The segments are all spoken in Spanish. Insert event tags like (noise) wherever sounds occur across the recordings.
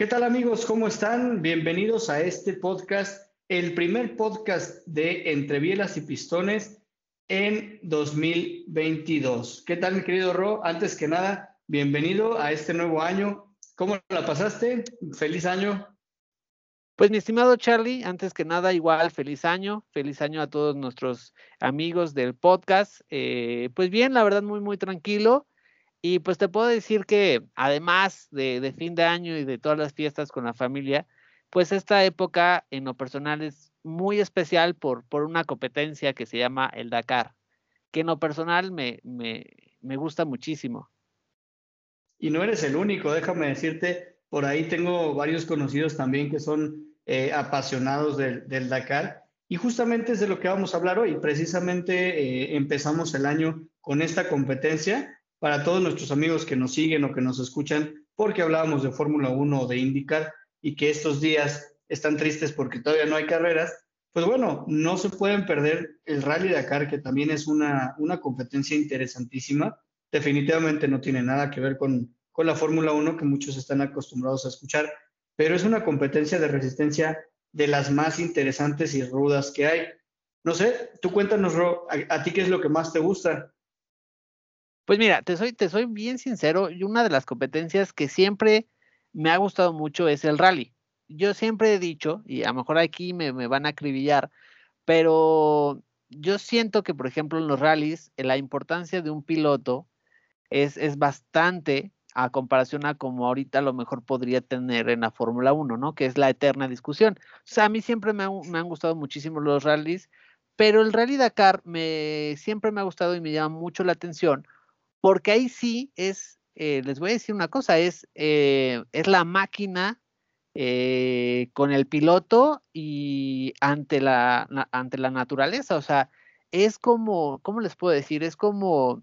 ¿Qué tal amigos? ¿Cómo están? Bienvenidos a este podcast, el primer podcast de Entre Bielas y Pistones en 2022. ¿Qué tal mi querido Ro? Antes que nada, bienvenido a este nuevo año. ¿Cómo la pasaste? Feliz año. Pues mi estimado Charlie, antes que nada, igual, feliz año, feliz año a todos nuestros amigos del podcast. Eh, pues bien, la verdad, muy, muy tranquilo. Y pues te puedo decir que además de, fin de año y de todas las fiestas con la familia, pues esta época en lo personal es muy especial por, por una competencia que se llama el Dakar, que en lo personal me, me, me gusta muchísimo. Y no eres el único, déjame decirte, por ahí tengo varios conocidos también que son eh, apasionados del, del, Dakar. Y justamente es de lo que vamos a hablar hoy. Precisamente eh, empezamos el año con esta competencia para todos nuestros amigos que nos siguen o que nos escuchan, porque hablábamos de Fórmula 1 o de IndyCar y que estos días están tristes porque todavía no hay carreras, pues bueno, no se pueden perder el Rally Dakar, que también es una, una competencia interesantísima. Definitivamente no tiene nada que ver con, con la Fórmula 1 que muchos están acostumbrados a escuchar, pero es una competencia de resistencia de las más interesantes y rudas que hay. No sé, tú cuéntanos, Ro, a ti qué es lo que más te gusta. Pues mira, te soy, te soy bien sincero, y una de las competencias que siempre me ha gustado mucho es el rally. Yo siempre he dicho, y a lo mejor aquí me, van a acribillar, pero yo siento que, por ejemplo, en los rallies, la importancia de un piloto es, es bastante a comparación a como ahorita lo mejor podría tener en la Fórmula 1, ¿no? Que es la eterna discusión. O sea, a mí siempre me, me, han gustado muchísimo los rallies, pero el Rally Dakar me, siempre me ha gustado y me llama mucho la atención porque ahí sí es, eh, les voy a decir una cosa, es, eh, es la máquina eh, con el piloto y ante la, ante la naturaleza, o sea, es como, ¿cómo les puedo decir? Es como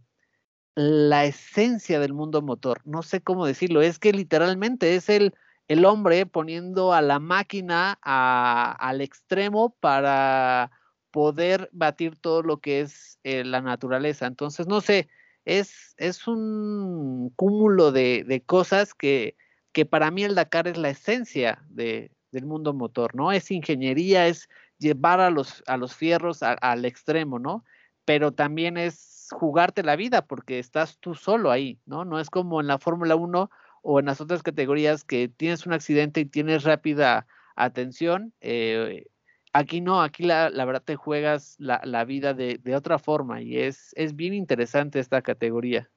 la esencia del mundo motor, no sé cómo decirlo, es que literalmente es el, el hombre poniendo a la máquina al extremo para poder batir todo lo que es la naturaleza. Entonces, no sé, es, es un cúmulo de, cosas que, que, para mí el Dakar es la esencia de, del mundo motor, ¿no? Es ingeniería, es llevar a los, a los fierros al extremo, ¿no? Pero también es jugarte la vida porque estás tú solo ahí, ¿no? No es como en la Fórmula 1 o en las otras categorías que tienes un accidente y tienes rápida atención. Eh, Aquí no, aquí la, verdad te juegas la, vida de, otra forma y es, es bien interesante esta categoría.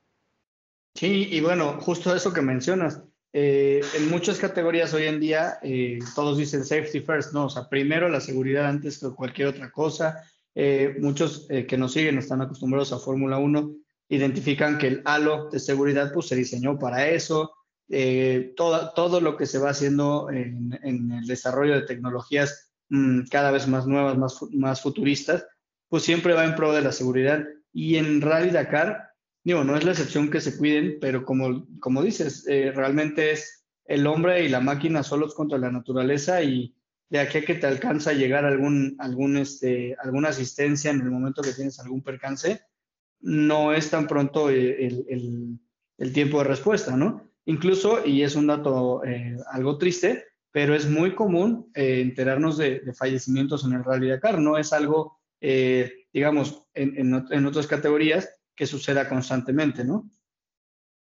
Sí, y bueno, justo eso que mencionas, eh, en muchas categorías hoy en día eh, todos dicen safety first, no, o sea, primero la seguridad antes que cualquier otra cosa. Eh, muchos que nos siguen están acostumbrados a Fórmula 1, identifican que el halo de seguridad pues se diseñó para eso. todo, todo lo que se va haciendo en, en el desarrollo de tecnologías Mm, cada vez más nuevas, más, más futuristas, pues siempre va en pro de la seguridad. Y en Rally Dakar, digo, no es la excepción que se cuiden, pero como, como dices, eh, realmente es el hombre y la máquina solos contra la naturaleza y de aquí a que te alcanza a llegar algún, algún, este, alguna asistencia en el momento que tienes algún percance, no es tan pronto eh, el, el, el tiempo de respuesta, ¿no? Incluso, y es un dato eh, algo triste, pero es muy común eh, enterarnos de, fallecimientos en el Rally Dakar. No es algo, eh, digamos, en, otras categorías que suceda constantemente, ¿no?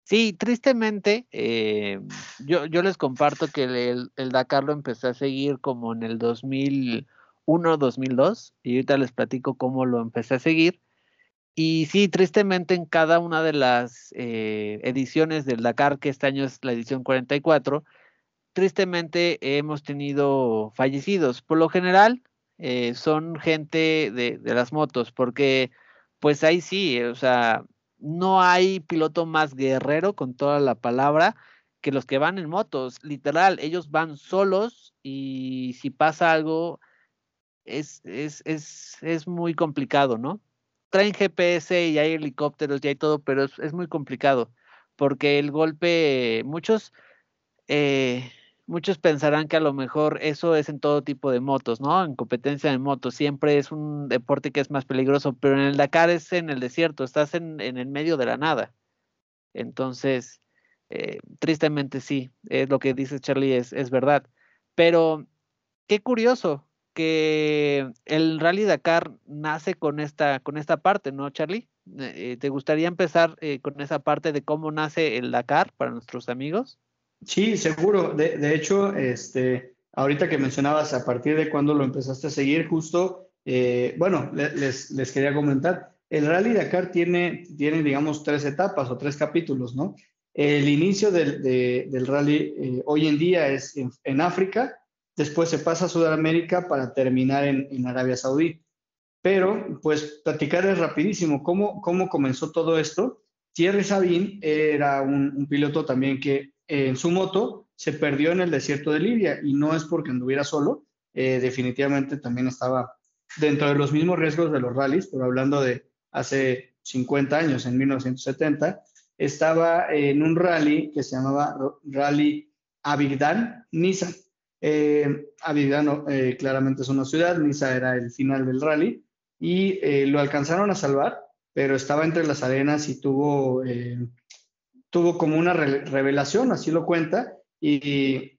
Sí, tristemente, eh, yo, yo, les comparto que el, el, Dakar lo empecé a seguir como en el 2001, 2002, y ahorita les platico cómo lo empecé a seguir. Y sí, tristemente en cada una de las ediciones del Dakar, que este año es la edición 44, tristemente hemos tenido fallecidos. Por lo general, eh, son gente de, las motos, porque pues ahí sí, o sea, no hay piloto más guerrero con toda la palabra que los que van en motos, literal, ellos van solos y si pasa algo es, es, es, es muy complicado, ¿no? Traen GPS y hay helicópteros y hay todo, pero es, es muy complicado porque el golpe, muchos, eh, muchos pensarán que a lo mejor eso es en todo tipo de motos, ¿no? En competencia de motos siempre es un deporte que es más peligroso, pero en el Dakar es en el desierto, estás en, en el medio de la nada. Entonces, eh, tristemente sí, es lo que dice Charlie, es, es verdad. Pero qué curioso que el Rally Dakar nace con esta, con esta parte, ¿no, Charlie? Eh, ¿Te gustaría empezar eh, con esa parte de cómo nace el Dakar para nuestros amigos? Sí, seguro. De, de hecho, este, ahorita que mencionabas a partir de cuándo lo empezaste a seguir, justo, eh, bueno, les, les, quería comentar, el Rally Dakar tiene, tiene, digamos, tres etapas o tres capítulos, ¿no? El inicio del, de, del rally eh, hoy en día es en, en, África, después se pasa a Sudamérica para terminar en, en Arabia Saudí. Pero, pues, platicarles rapidísimo cómo, cómo comenzó todo esto. Thierry Sabine era un, un piloto también que en su moto se perdió en el desierto de Libia y no es porque anduviera solo, eh, definitivamente también estaba dentro de los mismos riesgos de los rallies, pero hablando de hace 50 años, en 1970, estaba en un rally que se llamaba Rally Abigdan, Niza. Eh, Abigdan eh, claramente es una ciudad, Niza era el final del rally, y eh, lo alcanzaron a salvar, pero estaba entre las arenas y tuvo, tuvo como una re revelación, así lo cuenta, y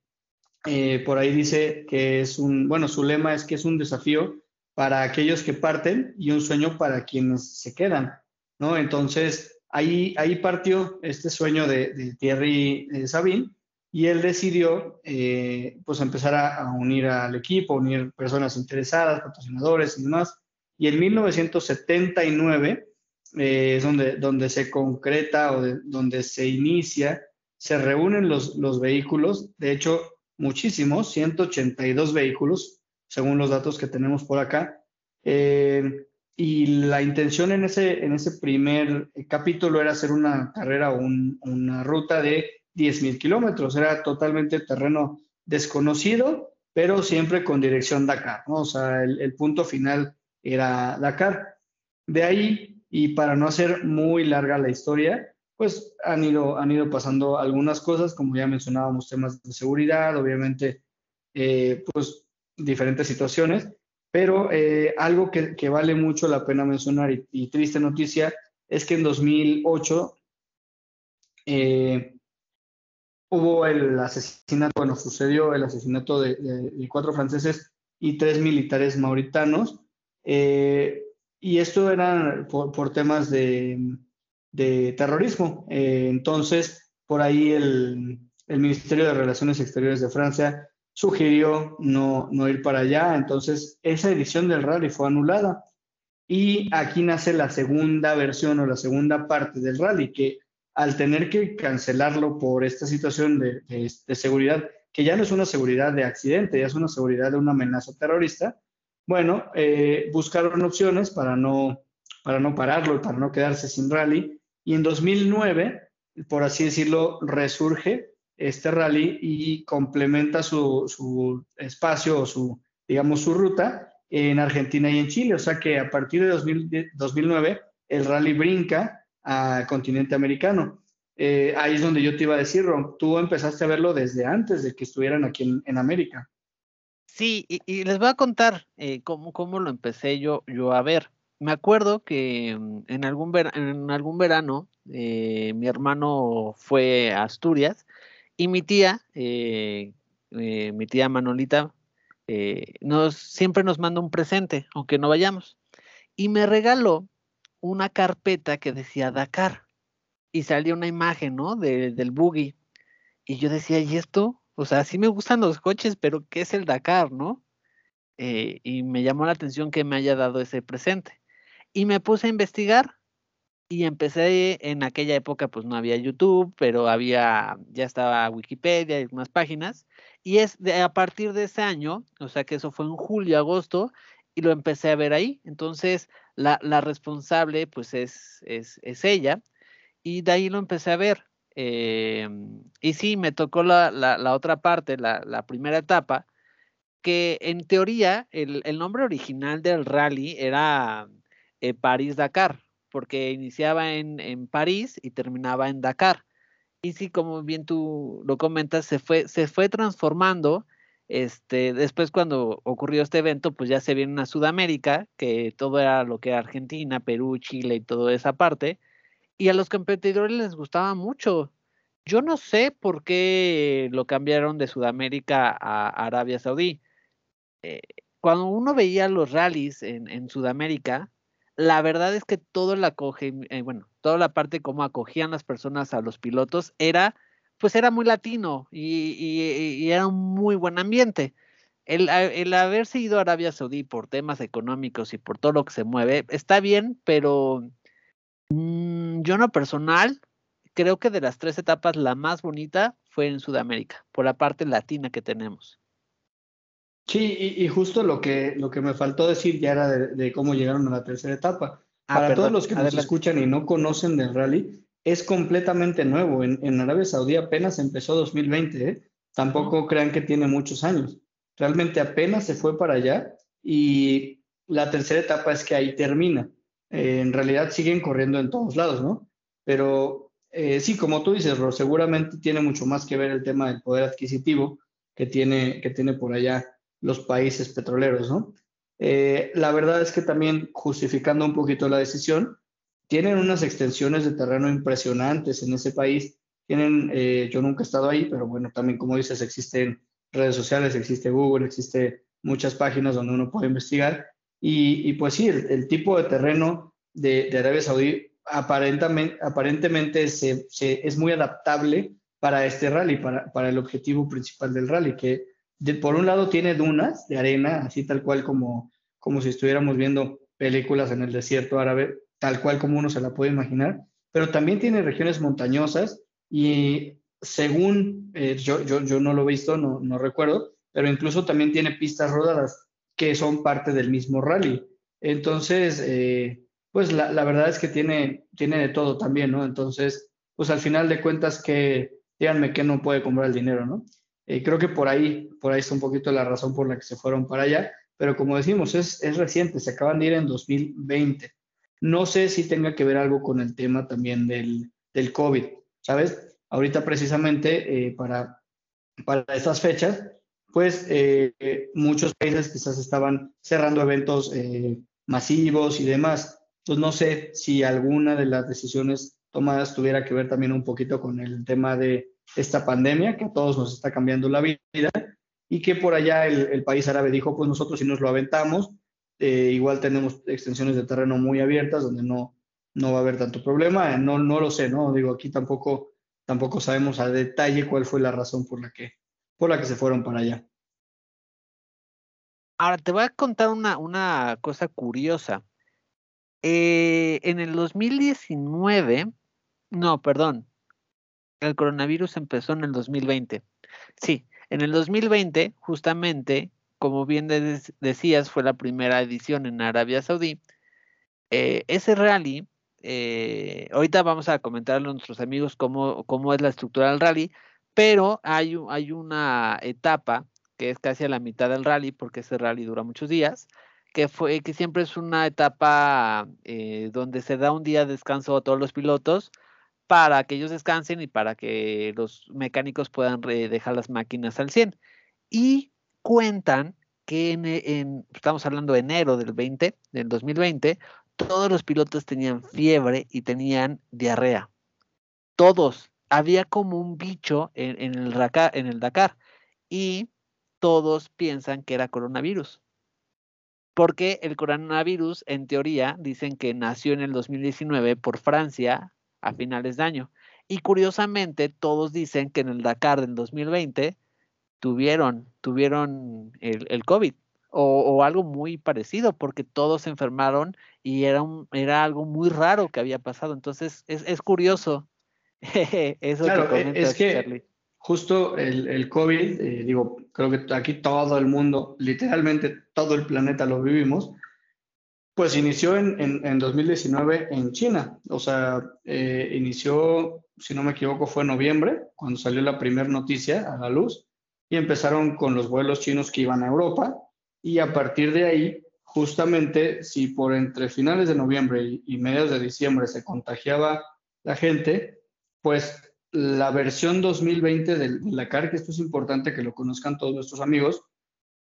eh, por ahí dice que es un, bueno, su lema es que es un desafío para aquellos que parten y un sueño para quienes se quedan, ¿no? Entonces, ahí, ahí partió este sueño de, de Thierry eh, y él decidió, eh, pues, empezar a, a, unir al equipo, unir personas interesadas, patrocinadores y demás, y en 1979 eh, es donde, donde se concreta o de, donde se inicia, se reúnen los, los vehículos, de hecho muchísimos, 182 vehículos, según los datos que tenemos por acá. Eh, y la intención en ese, en ese primer capítulo era hacer una carrera o un, una ruta de 10.000 kilómetros. Era totalmente terreno desconocido, pero siempre con dirección Dakar. ¿no? O sea, el punto final era Dakar. De ahí, y para no hacer muy larga la historia, pues han ido, han ido pasando algunas cosas, como ya mencionábamos, temas de seguridad, obviamente, eh, pues diferentes situaciones, pero eh, algo que, que, vale mucho la pena mencionar y, triste noticia es que en 2008 eh, hubo el asesinato, bueno, sucedió el asesinato de cuatro franceses y tres militares mauritanos, eh, y esto era por, temas de, terrorismo. Eh, entonces, por ahí el, Ministerio de Relaciones Exteriores de Francia sugirió no, ir para allá. Entonces, esa edición del rally fue anulada. Y aquí nace la segunda versión o la segunda parte del rally, que al tener que cancelarlo por esta situación de, de seguridad, que ya no es una seguridad de accidente, ya es una seguridad de una amenaza terrorista, bueno, eh, buscaron opciones para no, para no pararlo para no quedarse sin rally. Y en 2009, por así decirlo, resurge este rally y complementa su, su espacio o su, digamos, su ruta en Argentina y en Chile. O sea que a partir de 2000, 2009, el rally brinca al continente americano. Eh, ahí es donde yo te iba a decir, Ron, tú empezaste a verlo desde antes de que estuvieran aquí en, en América. Sí, y, les voy a contar eh, cómo, cómo lo empecé yo, yo a ver. Me acuerdo que mm, en algún, ver, en algún verano eh, mi hermano fue a Asturias y mi tía, eh, eh mi tía Manolita, eh, nos, siempre nos manda un presente, aunque no vayamos. Y me regaló una carpeta que decía Dakar y salía una imagen, ¿no? De, del buggy. Y yo decía, ¿y esto? O sea, sí me gustan los coches, pero ¿qué es el Dakar, no? Eh, y me llamó la atención que me haya dado ese presente. Y me puse a investigar y empecé en aquella época, pues no había YouTube, pero había, ya estaba Wikipedia y algunas páginas. Y es de, a partir de ese año, o sea que eso fue en julio, agosto, y lo empecé a ver ahí. Entonces, la, responsable, pues es, es, ella, y de ahí lo empecé a ver. Em, y sí, me tocó la, la otra parte, la, primera etapa, que en teoría el, nombre original del rally era eh, París-Dakar, porque iniciaba en, en, París y terminaba en Dakar. Y sí, como bien tú lo comentas, se fue, se fue transformando este, después cuando ocurrió este evento, pues ya se viene a Sudamérica, que todo era lo que era Argentina, Perú, Chile y toda esa parte, y a los competidores les gustaba mucho. Yo no sé por qué lo cambiaron de Sudamérica a Arabia Saudí. Eh, cuando uno veía los rallies en, Sudamérica, la verdad es que todo la eh, bueno, toda la parte como acogían las personas a los pilotos era pues era muy latino y, era un muy buen ambiente. El, haberse ido a Arabia Saudí por temas económicos y por todo lo que se mueve, está bien, pero mm, yo no personal creo que de las tres etapas la más bonita fue en Sudamérica, por la parte latina que tenemos. Sí, y, justo lo que, lo que me faltó decir ya era de, cómo llegaron a la tercera etapa. Ah, Para todos los que nos escuchan y no conocen del rally, es completamente nuevo. En, Arabia Saudí apenas empezó 2020, ¿eh? tampoco crean que tiene muchos años. Realmente apenas se fue para allá y la tercera etapa es que ahí termina. Eh, en realidad siguen corriendo en todos lados, ¿no? Pero eh, sí, como tú dices, Ro, seguramente tiene mucho más que ver el tema del poder adquisitivo que tiene, que tiene por allá los países petroleros, ¿no? la verdad es que también justificando un poquito la decisión, tienen unas extensiones de terreno impresionantes en ese país. Tienen, eh, yo nunca he estado ahí, pero bueno, también como dices, existen redes sociales, existe Google, existe muchas páginas donde uno puede investigar. Y, pues sí, el, tipo de terreno de, Arabia Saudí aparentemente, aparentemente se, es muy adaptable para este rally, para, para el objetivo principal del rally, que por un lado tiene dunas de arena, así tal cual como, como si estuviéramos viendo películas en el desierto árabe, tal cual como uno se la puede imaginar, pero también tiene regiones montañosas y según, eh, yo, yo, yo, no lo he visto, no, no recuerdo, pero incluso también tiene pistas rodadas que son parte del mismo rally. Entonces, eh, pues la, la, verdad es que tiene, tiene de todo también, ¿no? Entonces, pues al final de cuentas que, díganme que no puede comprar el dinero, ¿no? Eh, creo que por ahí, por ahí está un poquito la razón por la que se fueron para allá, pero como decimos, es, es reciente, se acaban de ir en 2020. No sé si tenga que ver algo con el tema también del, del COVID, ¿sabes? Ahorita precisamente eh, para, para estas fechas, pues eh, muchos países quizás estaban cerrando eventos eh, masivos y demás. Entonces no sé si alguna de las decisiones tomadas tuviera que ver también un poquito con el tema de esta pandemia que a todos nos está cambiando la vida y que por allá el, el país árabe dijo, pues nosotros sí nos lo aventamos, eh, igual tenemos extensiones de terreno muy abiertas donde no, no va a haber tanto problema. No, no lo sé, ¿no? Digo, aquí tampoco, tampoco sabemos a detalle cuál fue la razón por la que, por la que se fueron para allá. Ahora te voy a contar una, una cosa curiosa. Eh, en el 2019, no, perdón, el coronavirus empezó en el 2020. Sí, en el 2020, justamente, como bien decías, fue la primera edición en Arabia Saudí. Eh, ese rally, eh, ahorita vamos a comentarle a nuestros amigos cómo, cómo es la estructura del rally, pero hay, hay una etapa que es casi a la mitad del rally, porque ese rally dura muchos días, que fue que siempre es una etapa eh, donde se da un día de descanso a todos los pilotos para que ellos descansen y para que los mecánicos puedan dejar las máquinas al 100. Y cuentan que en, estamos hablando de enero del 20, del 2020, todos los pilotos tenían fiebre y tenían diarrea. Todos. Había como un bicho en, el, Dakar y todos piensan que era coronavirus. Porque el coronavirus, en teoría, dicen que nació en el 2019 por Francia a finales de año. Y curiosamente, todos dicen que en el Dakar del 2020 tuvieron, tuvieron el, COVID o, algo muy parecido, porque todos se enfermaron y era, un, era algo muy raro que había pasado. Entonces, es, es curioso (laughs) eso claro, que e, es que justo el, el COVID, eh, digo, creo que aquí todo el mundo, literalmente todo el planeta lo vivimos, pues inició en, en, 2019 en China. O sea, eh, inició, si no me equivoco, fue en noviembre, cuando salió la primera noticia a la luz, y empezaron con los vuelos chinos que iban a Europa, y a partir de ahí, justamente, si por entre finales de noviembre y, y mediados de diciembre se contagiaba la gente, pues la versión 2020 del Dakar, que esto es importante que lo conozcan todos nuestros amigos,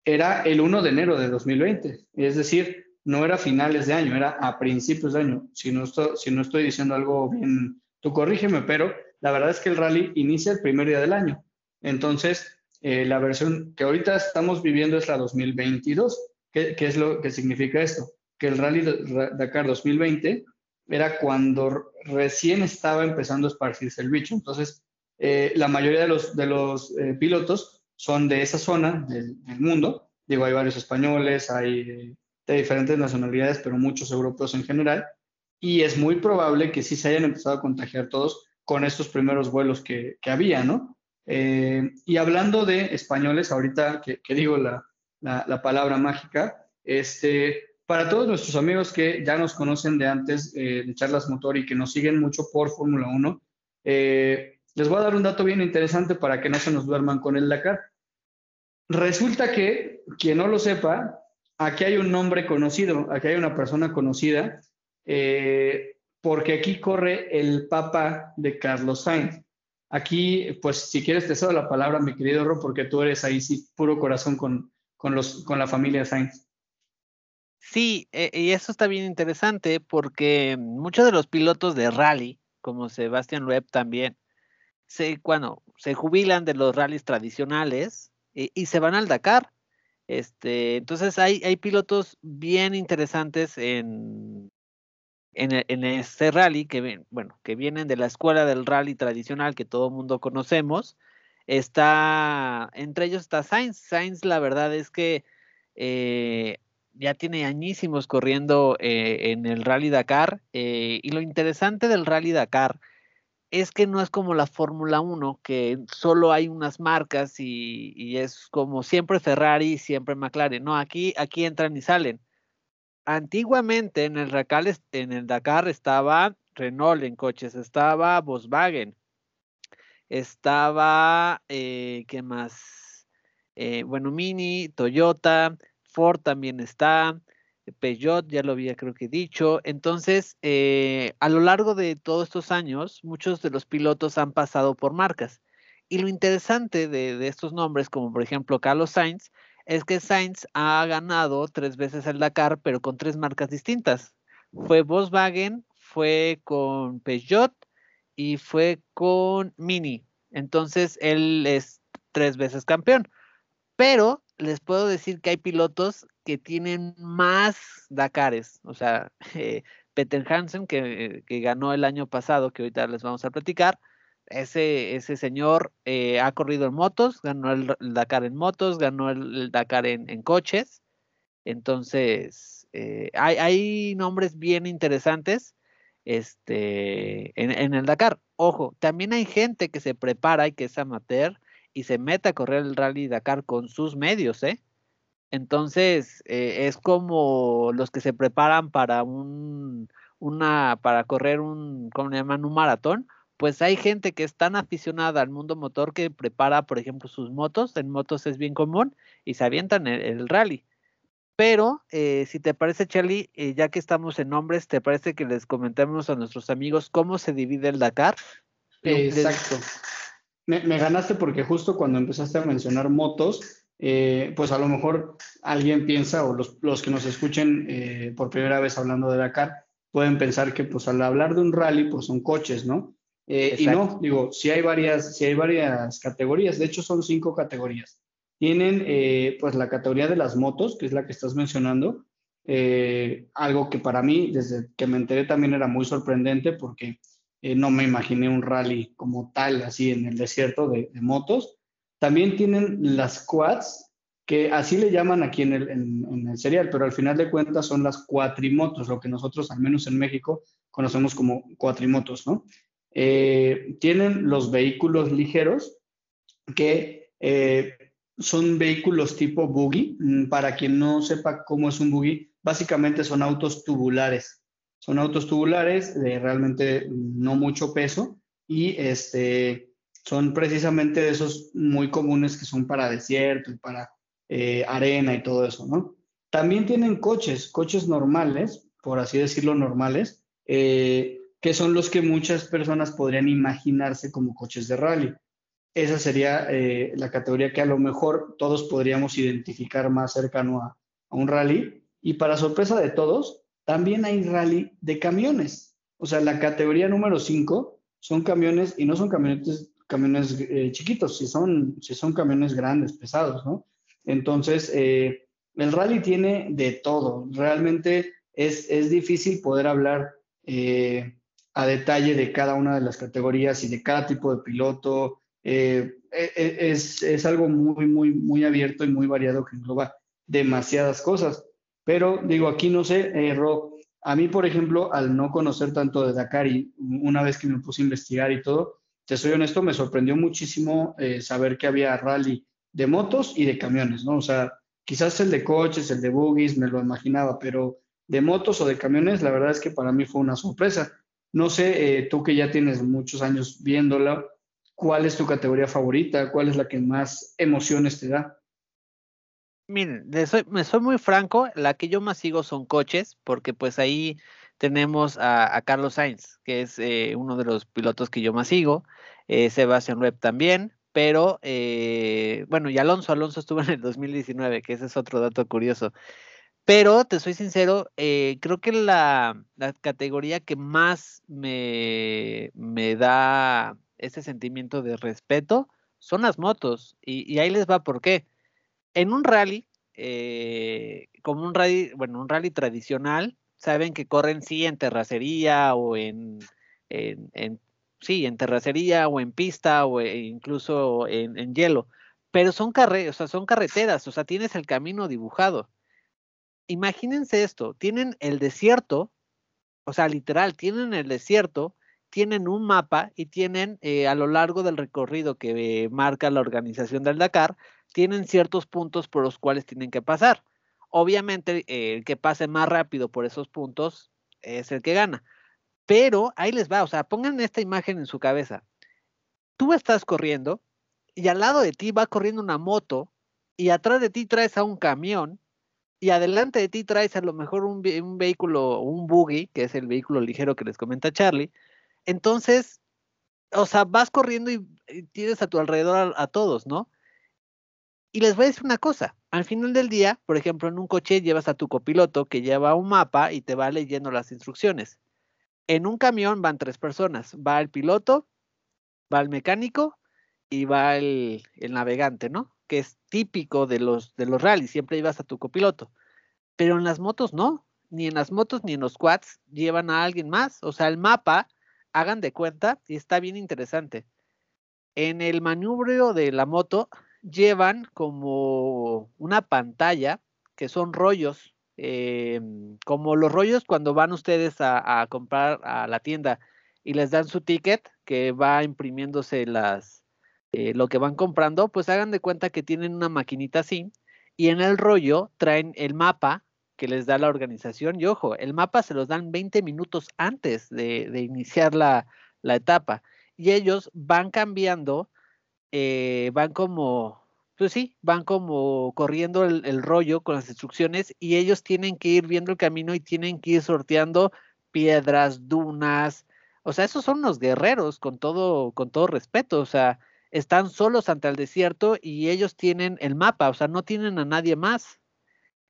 era el 1 de enero de 2020. Es decir, no era finales de año, era a principios de año. Si no estoy, si no estoy diciendo algo bien, tú corrígeme, pero la verdad es que el rally inicia el primer día del año. Entonces, eh, la versión que ahorita estamos viviendo es la 2022. ¿Qué, ¿Qué, es lo que significa esto? Que el Rally Dakar 2020 era cuando recién estaba empezando a esparcirse el bicho. Entonces, eh, la mayoría de los, de los eh, pilotos son de esa zona del, mundo. Digo, hay varios españoles, hay de diferentes nacionalidades, pero muchos europeos en general. Y es muy probable que sí se hayan empezado a contagiar todos con estos primeros vuelos que, que había, ¿no? Eh, y hablando de españoles, ahorita que, que digo la, la, la, palabra mágica, este, para todos nuestros amigos que ya nos conocen de antes eh, de Charlas Motor y que nos siguen mucho por Fórmula 1, eh, les voy a dar un dato bien interesante para que no se nos duerman con el Dakar. Resulta que, quien no lo sepa, aquí hay un nombre conocido, aquí hay una persona conocida, eh, porque aquí corre el papá de Carlos Sainz. Aquí, pues, si quieres te cedo la palabra, mi querido Ro, porque tú eres ahí sí puro corazón con, con, los, con la familia Sainz. Sí, eh, y eso está bien interesante porque muchos de los pilotos de rally, como Sebastián Loeb también, se, bueno, se jubilan de los rallies tradicionales y, se van al Dakar. Este, entonces hay, hay pilotos bien interesantes en, en, e, en, este rally que, bueno, que vienen de la escuela del rally tradicional que todo mundo conocemos. Está, entre ellos está Sainz. Sainz, la verdad es que eh, ya tiene añísimos corriendo eh, en el Rally Dakar. Eh, y lo interesante del Rally Dakar es que no es como la Fórmula 1, que solo hay unas marcas y, y, es como siempre Ferrari, siempre McLaren. No, aquí, aquí entran y salen. Antiguamente en el, en el Dakar estaba Renault en coches, estaba Volkswagen, estaba, eh, ¿qué más? Bueno, Mini, Toyota, Ford también está, Peugeot, ya lo había creo que dicho. Entonces, eh, a lo largo de todos estos años, muchos de los pilotos han pasado por marcas. Y lo interesante de, de, estos nombres, como por ejemplo Carlos Sainz, es que Sainz ha ganado tres veces el Dakar, pero con tres marcas distintas. Fue Volkswagen, fue con Peugeot y fue con Mini. Entonces, él es tres veces campeón. Pero les puedo decir que hay pilotos que tienen más Dakares. O sea, (laughs) eh, Peter Hansen, que, ganó el año pasado, que ahorita les vamos a platicar, ese, ese señor eh, ha corrido en motos, ganó el, Dakar en motos, ganó el, Dakar en, en, coches. Entonces, eh, hay, hay, nombres bien interesantes este, en, en el Dakar. Ojo, también hay gente que se prepara y que es amateur y se mete a correr el Rally Dakar con sus medios, ¿eh? Entonces, eh, es como los que se preparan para un, una, para correr un, ¿cómo le llaman? Un maratón. Pues hay gente que es tan aficionada al mundo motor que prepara, por ejemplo, sus motos. En motos es bien común y se avientan el, el rally. Pero, eh, si te parece, Charlie, eh, ya que estamos en nombres, ¿te parece que les comentemos a nuestros amigos cómo se divide el Dakar? Exacto. Les me, me, ganaste porque justo cuando empezaste a mencionar motos, eh, pues a lo mejor alguien piensa, o los, los que nos escuchen eh, por primera vez hablando de Dakar, pueden pensar que pues al hablar de un rally, pues son coches, ¿no? Eh, y no, digo, sí hay, varias, sí hay varias categorías, de hecho son cinco categorías. Tienen pues la categoría de las motos, que es la que estás mencionando, algo que para mí, desde que me enteré también era muy sorprendente porque eh, no me imaginé un rally como tal, así en el desierto de, motos. También tienen las quads, que así le llaman aquí en el, en, en el, serial, pero al final de cuentas son las cuatrimotos, lo que nosotros, al menos en México, conocemos como cuatrimotos, ¿no? Eh, tienen los vehículos ligeros, que eh, son vehículos tipo buggy. Mm, para quien no sepa cómo es un buggy, básicamente son autos tubulares. Son autos tubulares de realmente no mucho peso y este, son precisamente de esos muy comunes que son para desierto y para eh, arena y todo eso, ¿no? También tienen coches, coches normales, por así decirlo, normales, eh, que son los que muchas personas podrían imaginarse como coches de rally. Esa sería eh, la categoría que a lo mejor todos podríamos identificar más cercano a, a un rally. Y para sorpresa de todos, también hay rally de camiones. O sea, la categoría número 5 son camiones y no son camionetes, camiones eh, chiquitos, si son, si son camiones grandes, pesados, ¿no? Entonces, eh, el rally tiene de todo. Realmente es, es difícil poder hablar eh, a detalle de cada una de las categorías y de cada tipo de piloto. E, e, es, es, algo muy, muy, muy abierto y muy variado que engloba demasiadas cosas. Pero digo, aquí no sé, Ro, a mí, por ejemplo, al no conocer tanto de Dakar y una vez que me puse a investigar y todo, te soy honesto, me sorprendió muchísimo eh, saber que había rally de motos y de camiones, ¿no? O sea, quizás el de coches, el de buggies, me lo imaginaba, pero de motos o de camiones, la verdad es que para mí fue una sorpresa. No sé, eh, tú que ya tienes muchos años viéndola, ¿cuál es tu categoría favorita? ¿Cuál es la que más emociones te da? Miren, me soy muy franco, la que yo más sigo son coches, porque pues ahí tenemos a, Carlos Sainz, que es eh, uno de los pilotos que yo más sigo, eh, Sebastián Webb también, pero eh, bueno, y Alonso, Alonso estuvo en el 2019, que ese es otro dato curioso. Pero te soy sincero, creo que la, categoría que más me, me da ese sentimiento de respeto son las motos, y, y ahí les va por qué en un rally, eh, como un rally, bueno, un rally tradicional, saben que corren sí en terracería o en, sí, en terracería o en pista o e incluso en, hielo, pero son, carre o sea, son carreteras, o sea, tienes el camino dibujado. Imagínense esto, tienen el desierto, o sea, literal, tienen el desierto, tienen un mapa y tienen eh, a lo largo del recorrido que marca la organización del Dakar, tienen ciertos puntos por los cuales tienen que pasar. Obviamente, el que pase más rápido por esos puntos es el que gana. Pero ahí les va, o sea, pongan esta imagen en su cabeza. Tú estás corriendo y al lado de ti va corriendo una moto y atrás de ti traes a un camión y adelante de ti traes a lo mejor un, un vehículo, un buggy, que es el vehículo ligero que les comenta Charlie. Entonces, o sea, vas corriendo y, tienes a tu alrededor a todos, ¿no? Y les voy a decir una cosa, al final del día, por ejemplo, en un coche llevas a tu copiloto que lleva un mapa y te va leyendo las instrucciones. En un camión van tres personas, va el piloto, va el mecánico y va el, navegante, ¿no? Que es típico de los, de los rallies, siempre llevas a tu copiloto. Pero en las motos no, ni en las motos ni en los quads llevan a alguien más. O sea, el mapa, hagan de cuenta, y está bien interesante. En el manubrio de la moto llevan como una pantalla que son rollos, em, como los rollos cuando van ustedes a, comprar a la tienda y les dan su ticket que va imprimiéndose las eh, lo que van comprando, pues hagan de cuenta que tienen una maquinita así y en el rollo traen el mapa que les da la organización. Y ojo, el mapa se los dan 20 minutos antes de, iniciar la, la etapa. Y ellos van cambiando eh, van como, pues sí, van como corriendo el, rollo con las instrucciones y ellos tienen que ir viendo el camino y tienen que ir sorteando piedras, dunas, o sea, esos son los guerreros con todo, con todo respeto, o sea, están solos ante el desierto y ellos tienen el mapa, o sea, no tienen a nadie más.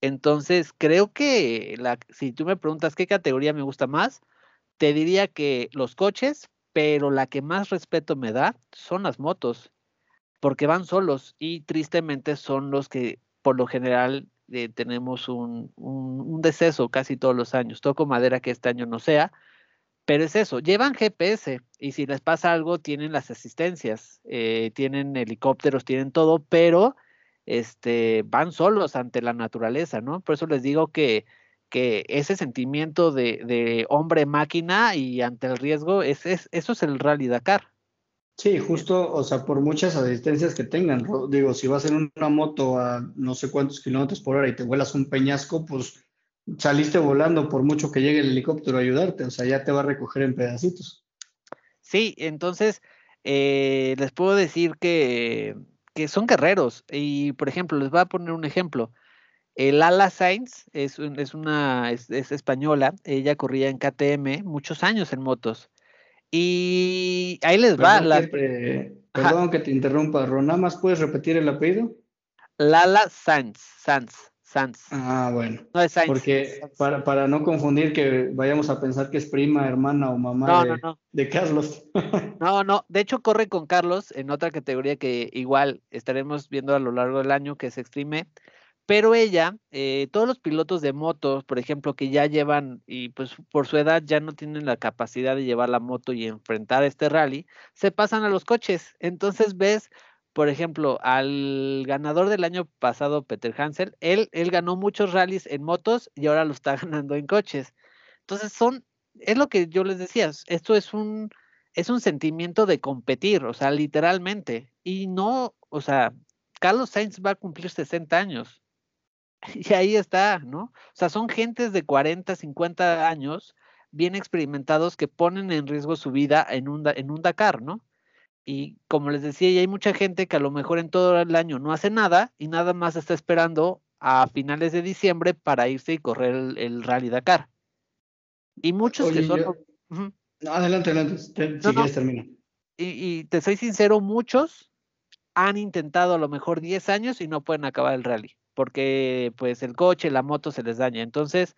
Entonces, creo que si tú me preguntas qué categoría me gusta más, te diría que los coches, pero la que más respeto me da son las motos porque van solos y tristemente son los que por lo general eh, tenemos un, un, deceso casi todos los años. Toco madera que este año no sea, pero es eso, llevan GPS y si les pasa algo tienen las asistencias, eh, tienen helicópteros, tienen todo, pero este, van solos ante la naturaleza, ¿no? Por eso les digo que, que ese sentimiento de, de hombre-máquina y ante el riesgo, es, es, eso es el Rally Dakar. Sí, justo, o sea, por muchas asistencias que tengan, digo, si vas en una moto a no sé cuántos kilómetros por hora y te vuelas un peñasco, pues saliste volando por mucho que llegue el helicóptero a ayudarte, o sea, ya te va a recoger en pedacitos. Sí, entonces eh, les puedo decir que, que, son guerreros y, por ejemplo, les voy a poner un ejemplo. El Ala Sainz es, es una es, española, ella corría en KTM muchos años en motos. Y ahí les va. perdón que te interrumpa, Ron, ¿nada más puedes repetir el apellido? Lala Sainz, Sainz. Ah, bueno. Porque Para, para, no confundir que vayamos a pensar que es prima, hermana o mamá de, Carlos. (laughs) no, no. De hecho, corre con Carlos en otra categoría que igual estaremos viendo a lo largo del año, que es Extreme. Pero ella, eh, todos los pilotos de motos, por ejemplo, que ya llevan y pues por su edad ya no tienen la capacidad de llevar la moto y enfrentar este rally, se pasan a los coches. Entonces ves por ejemplo, al ganador del año pasado, Peter Hansel, él, él ganó muchos rallies en motos y ahora lo está (laughs) ganando en coches. Entonces son, es lo que yo les decía, esto es un, es un sentimiento de competir, o sea, literalmente. Y no, o sea, Carlos Sainz va a cumplir 60 años. (laughs) Y ahí está, ¿no? O sea, son gentes de 40, 50 años bien experimentados que ponen en riesgo su vida en un, en un Dakar, ¿no? Y como les decía, ya hay mucha gente que a lo mejor en todo el año no hace nada y nada más está esperando a finales de diciembre para irse y correr el, Rally Dakar. Y muchos que son... Adelante, adelante, si quieres termina. Y, y, te soy sincero, muchos han intentado a lo mejor 10 años y no pueden acabar el rally, porque pues el coche, la moto se les daña. Entonces,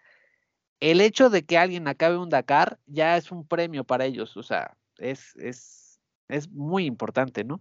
el hecho de que alguien acabe un Dakar ya es un premio para ellos, o sea, es, es es muy importante, ¿no?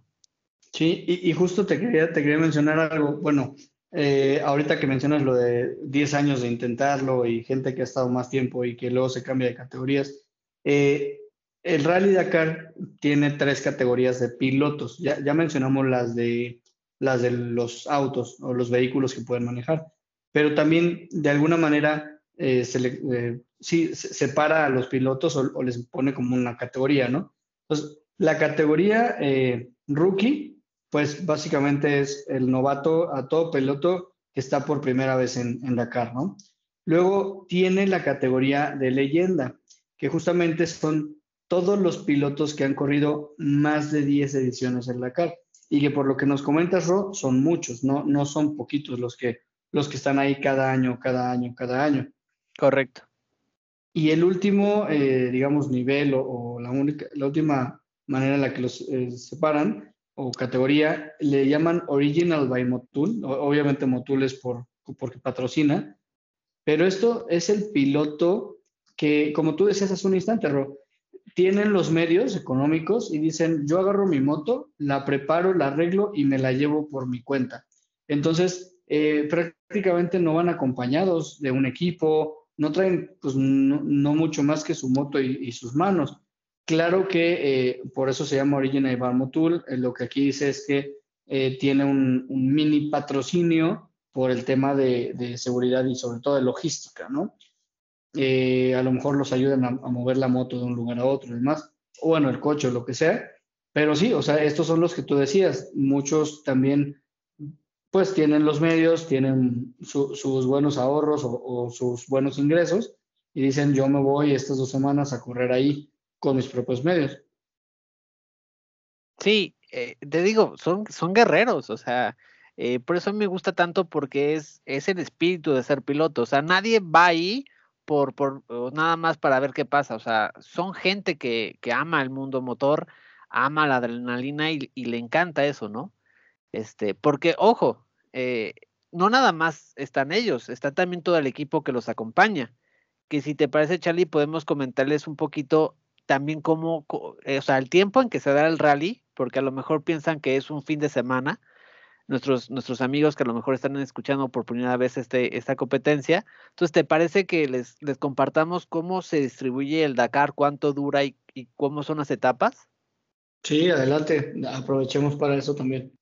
Sí, y, justo te quería, te quería mencionar algo, bueno, eh, ahorita que mencionas lo de 10 años de intentarlo y gente que ha estado más tiempo y que luego se cambia de categorías, eh, el Rally Dakar tiene tres categorías de pilotos, ya, ya mencionamos las de, las de los autos o los vehículos que pueden manejar, pero también de alguna manera eh, se le, sí, separa a los pilotos o, les pone como una categoría, ¿no? Entonces, la categoría eh, rookie, pues básicamente es el novato a todo piloto que está por primera vez en, Dakar, ¿no? Luego tiene la categoría de leyenda, que justamente son todos los pilotos que han corrido más de 10 ediciones en Dakar y que por lo que nos comentas, Ro, son muchos, no, no son poquitos los que, los que están ahí cada año, cada año, cada año. Correcto. Y el último, eh, digamos, nivel o, la, única, la última manera en la que los eh, separan o categoría, le llaman Original by Motul. Obviamente Motul es por, porque patrocina, pero esto es el piloto que, como tú decías hace un instante, Ro, tienen los medios económicos y dicen, yo agarro mi moto, la preparo, la arreglo y me la llevo por mi cuenta. Entonces, eh, prácticamente no van acompañados de un equipo, no traen pues, no, mucho más que su moto y sus manos. Claro que eh, por eso se llama Origin Bar Motul. Eh, lo que aquí dice es que eh, tiene un, mini patrocinio por el tema de, seguridad y sobre todo de logística, ¿no? A lo mejor los ayudan a, mover la moto de un lugar a otro y demás, o bueno, el coche o lo que sea. Pero sí, o sea, estos son los que tú decías. Muchos también, pues, tienen los medios, tienen sus buenos ahorros o, o sus buenos ingresos y dicen, yo me voy estas dos semanas a correr ahí con mis propios medios. Sí, eh, te digo, son, son guerreros, o sea, eh, por eso me gusta tanto porque es, es el espíritu de ser piloto, o sea, nadie va ahí por, por nada más para ver qué pasa, o sea, son gente que, que ama el mundo motor, ama la adrenalina y, le encanta eso, ¿no? Este, porque, ojo, eh, no nada más están ellos, está también todo el equipo que los acompaña. Que si te parece, Charlie, podemos comentarles un poquito también cómo, eh, o sea, el tiempo en que se da el rally, porque a lo mejor piensan que es un fin de semana, nuestros, nuestros amigos que a lo mejor están escuchando por primera vez este, esta competencia. Entonces, ¿te parece que les, les compartamos cómo se distribuye el Dakar, cuánto dura y, cómo son las etapas? Sí, adelante, aprovechemos para eso también.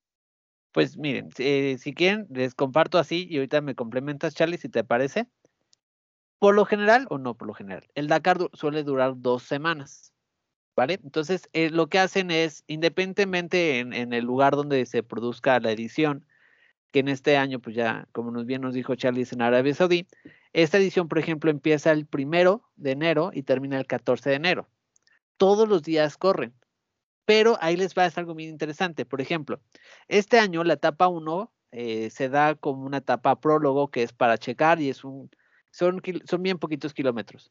Pues miren, eh, si quieren, les comparto así y ahorita me complementas, Charlie, si te parece. Por lo general, o no por lo general, el Dakar suele durar dos semanas. ¿Vale? Entonces, eh, lo que hacen es, independientemente en, el lugar donde se produzca la edición, que en este año, pues ya, como nos bien nos dijo Charlie, es en Arabia Saudí, esta edición, por ejemplo, empieza el primero de enero y termina el 14 de enero. Todos los días corren. Pero ahí les va a algo muy interesante. Por ejemplo, este año la etapa 1 eh, se da como una etapa prólogo que es para checar y es un, son, son bien poquitos kilómetros.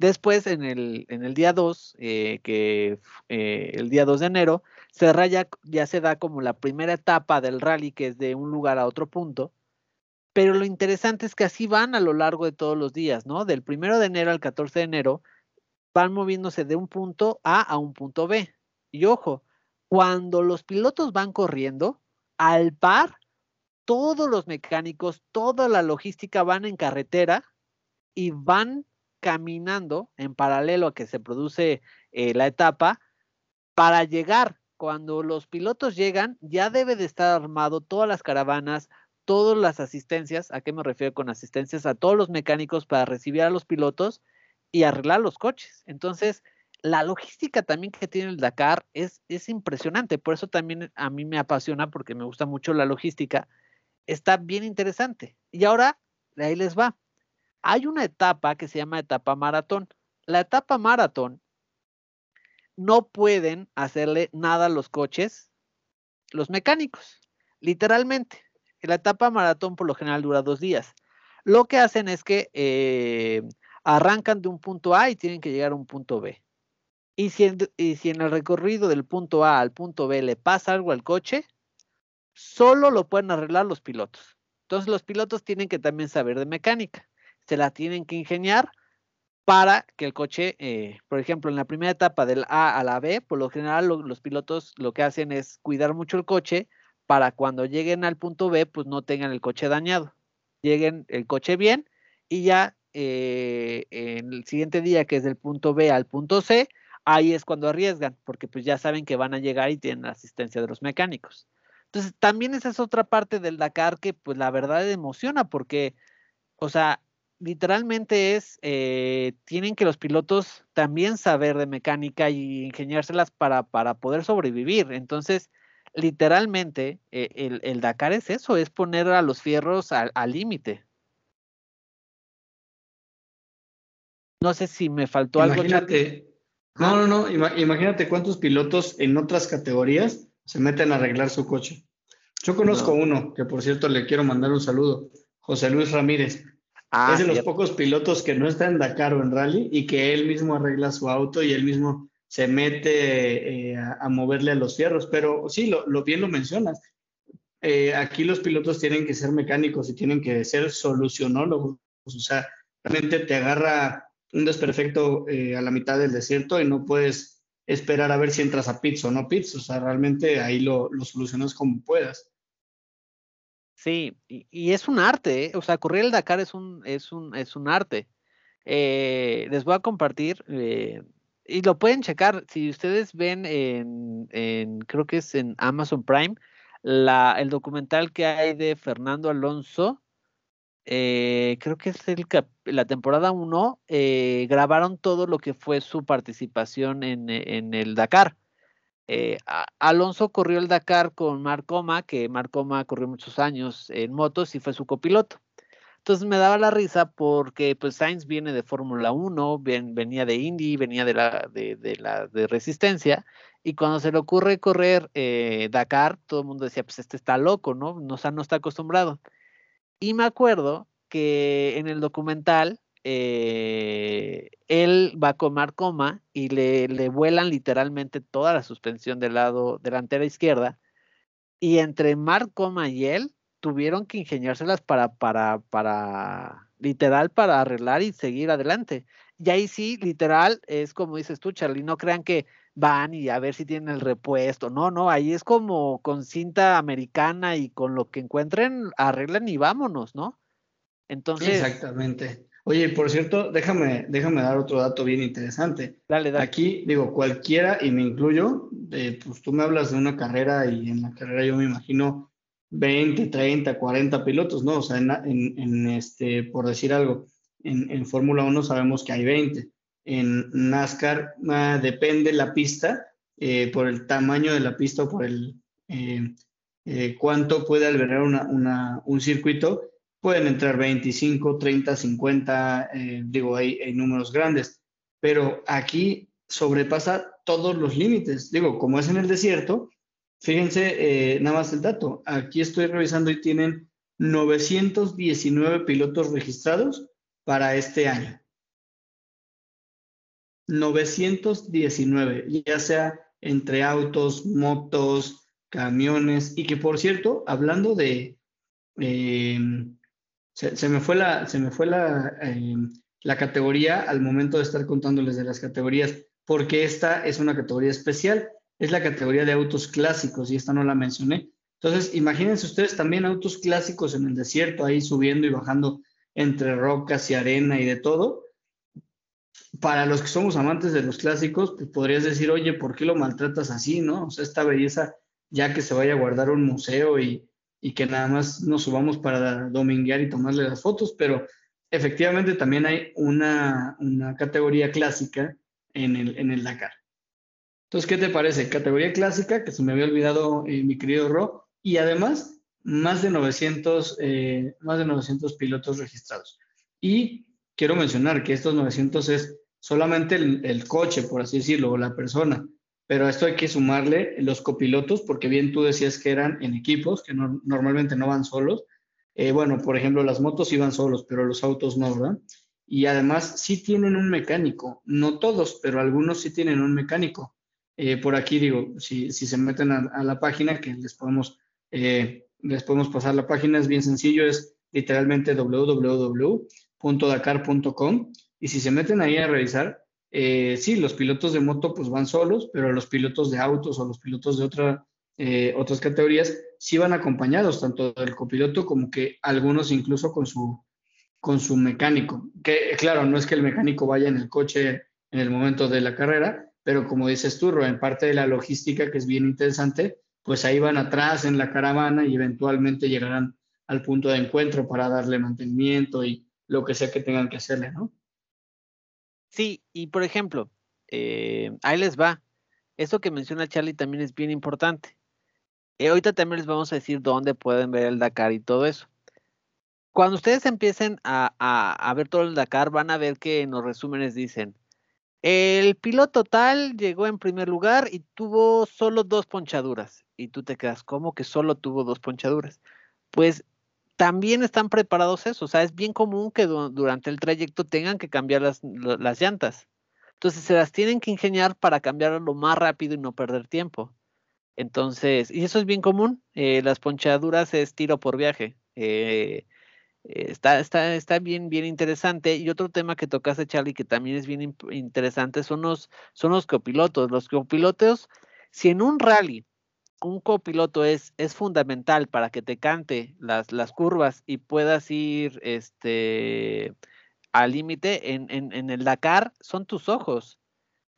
Después, en el, en el día 2, eh, que eh, el día 2 de enero, se raya, ya se da como la primera etapa del rally, que es de un lugar a otro punto. Pero lo interesante es que así van a lo largo de todos los días, ¿no? Del primero de enero al 14 de enero, van moviéndose de un punto A a un punto B. Y ojo, cuando los pilotos van corriendo, al par, todos los mecánicos, toda la logística van en carretera y van caminando en paralelo a que se produce eh, la etapa para llegar. Cuando los pilotos llegan, ya debe de estar armado todas las caravanas, todas las asistencias. ¿A qué me refiero con asistencias? A todos los mecánicos para recibir a los pilotos y arreglar los coches. Entonces, la logística también que tiene el Dakar es, es impresionante. Por eso también a mí me apasiona porque me gusta mucho la logística. Está bien interesante. Y ahora, ahí les va hay una etapa que se llama etapa maratón. La etapa maratón no pueden hacerle nada a los coches, los mecánicos, literalmente. La etapa maratón por lo general dura dos días. Lo que hacen es que eh, arrancan de un punto A y tienen que llegar a un punto B. Y si, en, y si en el recorrido del punto A al punto B le pasa algo al coche, solo lo pueden arreglar los pilotos. Entonces los pilotos tienen que también saber de mecánica se la tienen que ingeniar para que el coche, eh, por ejemplo, en la primera etapa del A a la B, por lo general los pilotos lo que hacen es cuidar mucho el coche para cuando lleguen al punto B, pues no tengan el coche dañado. Lleguen el coche bien y ya eh, en el siguiente día, que es del punto B al punto C, ahí es cuando arriesgan, porque pues ya saben que van a llegar y tienen la asistencia de los mecánicos. Entonces, también esa es otra parte del Dakar que pues la verdad emociona porque, o sea, literalmente es, eh, tienen que los pilotos también saber de mecánica y ingeniárselas para, para poder sobrevivir. Entonces, literalmente, eh, el, el, Dakar es eso, es poner a los fierros al límite. No sé si me faltó algo. Imagínate, no, no, no, imagínate cuántos pilotos en otras categorías se meten a arreglar su coche. Yo conozco uno, que por cierto le quiero mandar un saludo, José Luis Ramírez es de los pocos pilotos que no está en Dakar o en rally y que él mismo arregla su auto y él mismo se mete eh, a, moverle a los fierros. Pero sí, lo, lo bien lo mencionas. Eh, aquí los pilotos tienen que ser mecánicos y tienen que ser solucionólogos. O sea, realmente te agarra un desperfecto eh, a la mitad del desierto y no puedes esperar a ver si entras a pits o no pits. O sea, realmente ahí lo, lo solucionas como puedas. Sí, y, es un arte, ¿eh? o sea, correr el Dakar es un, es un, es un arte. Eh, les voy a compartir, eh, y lo pueden checar, si ustedes ven en, creo que es en Amazon Prime, la, el documental que hay de Fernando Alonso, creo que es el la temporada 1, grabaron todo lo que fue su participación en, en el Dakar. Eh, Alonso corrió el Dakar con Marcoma, que Marcoma corrió muchos años en motos y fue su copiloto. Entonces me daba la risa porque pues Sainz viene de Fórmula 1, venía de Indy, venía de la de, la de resistencia y cuando se le ocurre correr eh, Dakar, todo el mundo decía, pues este está loco. No, no está acostumbrado. Y me acuerdo que en el documental eh, él va a comer coma y le, le, vuelan literalmente toda la suspensión del lado delantera izquierda. Y entre Mark Coma y él tuvieron que ingeniárselas para, para, para, literal, para arreglar y seguir adelante. Y ahí sí, literal, es como dices tú, Charlie, no crean que van y a ver si tienen el repuesto. No, no, ahí es como con cinta americana y con lo que encuentren, arreglan y vámonos, ¿no? Entonces. Exactamente. Oye, por cierto, déjame, déjame dar otro dato bien interesante. Dale, dale. Aquí, digo, cualquiera, y me incluyo, eh, pues tú me hablas de una carrera y en la carrera yo me imagino 20, 30, 40 pilotos, ¿no? O sea, en, en, este, por decir algo, en, en Fórmula 1 sabemos que hay 20. en NASCAR ah, depende la pista, eh, por el tamaño de la pista o por el eh, eh, cuánto puede albergar un circuito, pueden entrar 25, 30, 50, digo, hay, números grandes, pero aquí sobrepasa todos los límites. Digo, como es en el desierto, fíjense nada más el dato. Aquí estoy revisando y tienen 919 pilotos registrados para este año. 919, ya sea entre autos, motos, camiones, y que por cierto, hablando de, em, se, me fue la, se me fue la, em, la categoría al momento de estar contándoles de las categorías, porque esta es una categoría especial, es la categoría de autos clásicos y esta no la mencioné. Entonces, imagínense ustedes también autos clásicos en el desierto, ahí subiendo y bajando entre rocas y arena y de todo para los que somos amantes de los clásicos, pues podrías decir, oye, ¿por qué lo maltratas así, no? O sea, esta belleza ya que se vaya a guardar un museo y, que nada más nos subamos para dominguear y tomarle las fotos, pero efectivamente también hay una, categoría clásica en el, en el Dakar. Entonces, ¿qué te parece? Categoría clásica, que se me había olvidado eh, mi querido Ro, y además más de 900, eh, más de 900 pilotos registrados. Y quiero mencionar que estos 900 es solamente el, coche, por así decirlo, o la persona. Pero a esto hay que sumarle los copilotos, porque bien tú decías que eran en equipos, que normalmente no van solos. Eh, bueno, por ejemplo, las motos iban solos, pero los autos no, ¿verdad? Y además sí tienen un mecánico, no todos, pero algunos sí tienen un mecánico. Eh, por aquí digo, si, se meten a, la página, que les podemos, eh, les podemos pasar la página, es bien sencillo, es literalmente www.dakar.com y si se meten ahí a revisar, eh, sí, los pilotos de moto pues van solos, pero los pilotos de autos o los pilotos de otra, eh, otras categorías sí van acompañados, tanto del copiloto como que algunos incluso con su, con su mecánico. Que claro, no es que el mecánico vaya en el coche en el momento de la carrera, pero como dices tú, en parte de la logística que es bien interesante, pues ahí van atrás en la caravana y eventualmente llegarán al punto de encuentro para darle mantenimiento y lo que sea que tengan que hacerle, ¿no? Sí, y por ejemplo, eh, ahí les va. Eso que menciona Charlie también es bien importante. Eh, ahorita también les vamos a decir dónde pueden ver el Dakar y todo eso. Cuando ustedes empiecen a, a, ver todo el Dakar, van a ver que en los resúmenes dicen, el piloto tal llegó en primer lugar y tuvo solo dos ponchaduras. Y tú te quedas, ¿cómo que solo tuvo dos ponchaduras? Pues también están preparados eso. O sea, es bien común que durante el trayecto tengan que cambiar las, llantas. Entonces se las tienen que ingeniar para cambiarlo lo más rápido y no perder tiempo. Entonces, y eso es bien común. Eh, las ponchaduras es tiro por viaje. Eh, está, está, está bien, bien interesante. Y otro tema que tocaste, Charlie, que también es bien interesante, son los, son los copilotos. Los copilotos, si en un rally un copiloto es, es fundamental para que te cante las, las curvas y puedas ir este, al límite en, en, el Dakar, son tus ojos.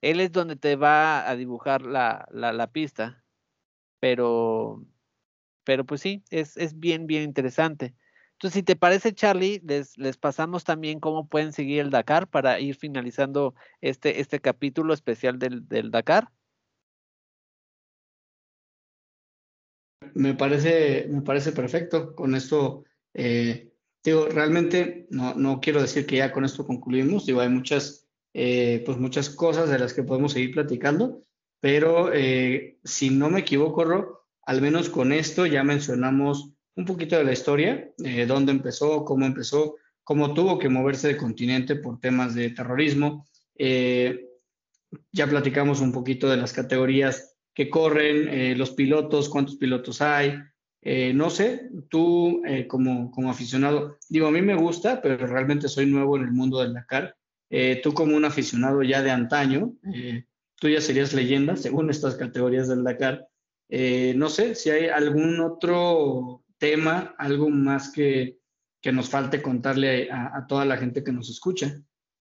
Él es donde te va a dibujar la, la, pista. Pero, pero pues sí, es, es, bien, bien interesante. Entonces, si te parece, Charlie, les, les pasamos también cómo pueden seguir el Dakar para ir finalizando este, este capítulo especial del, del Dakar. Me parece, me parece perfecto. Con esto, eh, digo, realmente no, no, quiero decir que ya con esto concluimos. Digo, hay muchas, eh, pues muchas cosas de las que podemos seguir platicando, pero eh, si no me equivoco, Ro, al menos con esto ya mencionamos un poquito de la historia, dónde empezó, cómo empezó, cómo tuvo que moverse de continente por temas de terrorismo. ya platicamos un poquito de las categorías que corren, eh, los pilotos, cuántos pilotos hay. Eh, no sé, tú eh, como, como aficionado, digo, a mí me gusta, pero realmente soy nuevo en el mundo del Dakar. tú como un aficionado ya de antaño, tú ya serías leyenda según estas categorías del Dakar. no sé si hay algún otro tema, algo más que, que nos falte contarle a, a toda la gente que nos escucha.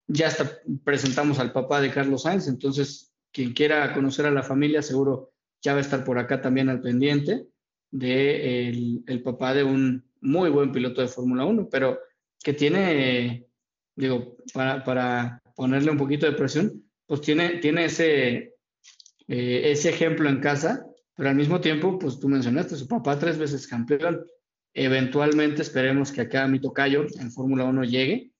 Ya hasta presentamos al papá de Carlos Sainz, entonces quien quiera conocer a la familia seguro ya va a estar por acá también al pendiente de el, papá de un muy buen piloto de Fórmula 1, pero que tiene digo, para, para ponerle un poquito de presión, pues tiene, tiene ese, eh, ese ejemplo en casa, pero al mismo tiempo, pues tú mencionaste, su papá tres veces campeón. Eventualmente esperemos que acá mi tocayo en Fórmula 1 llegue,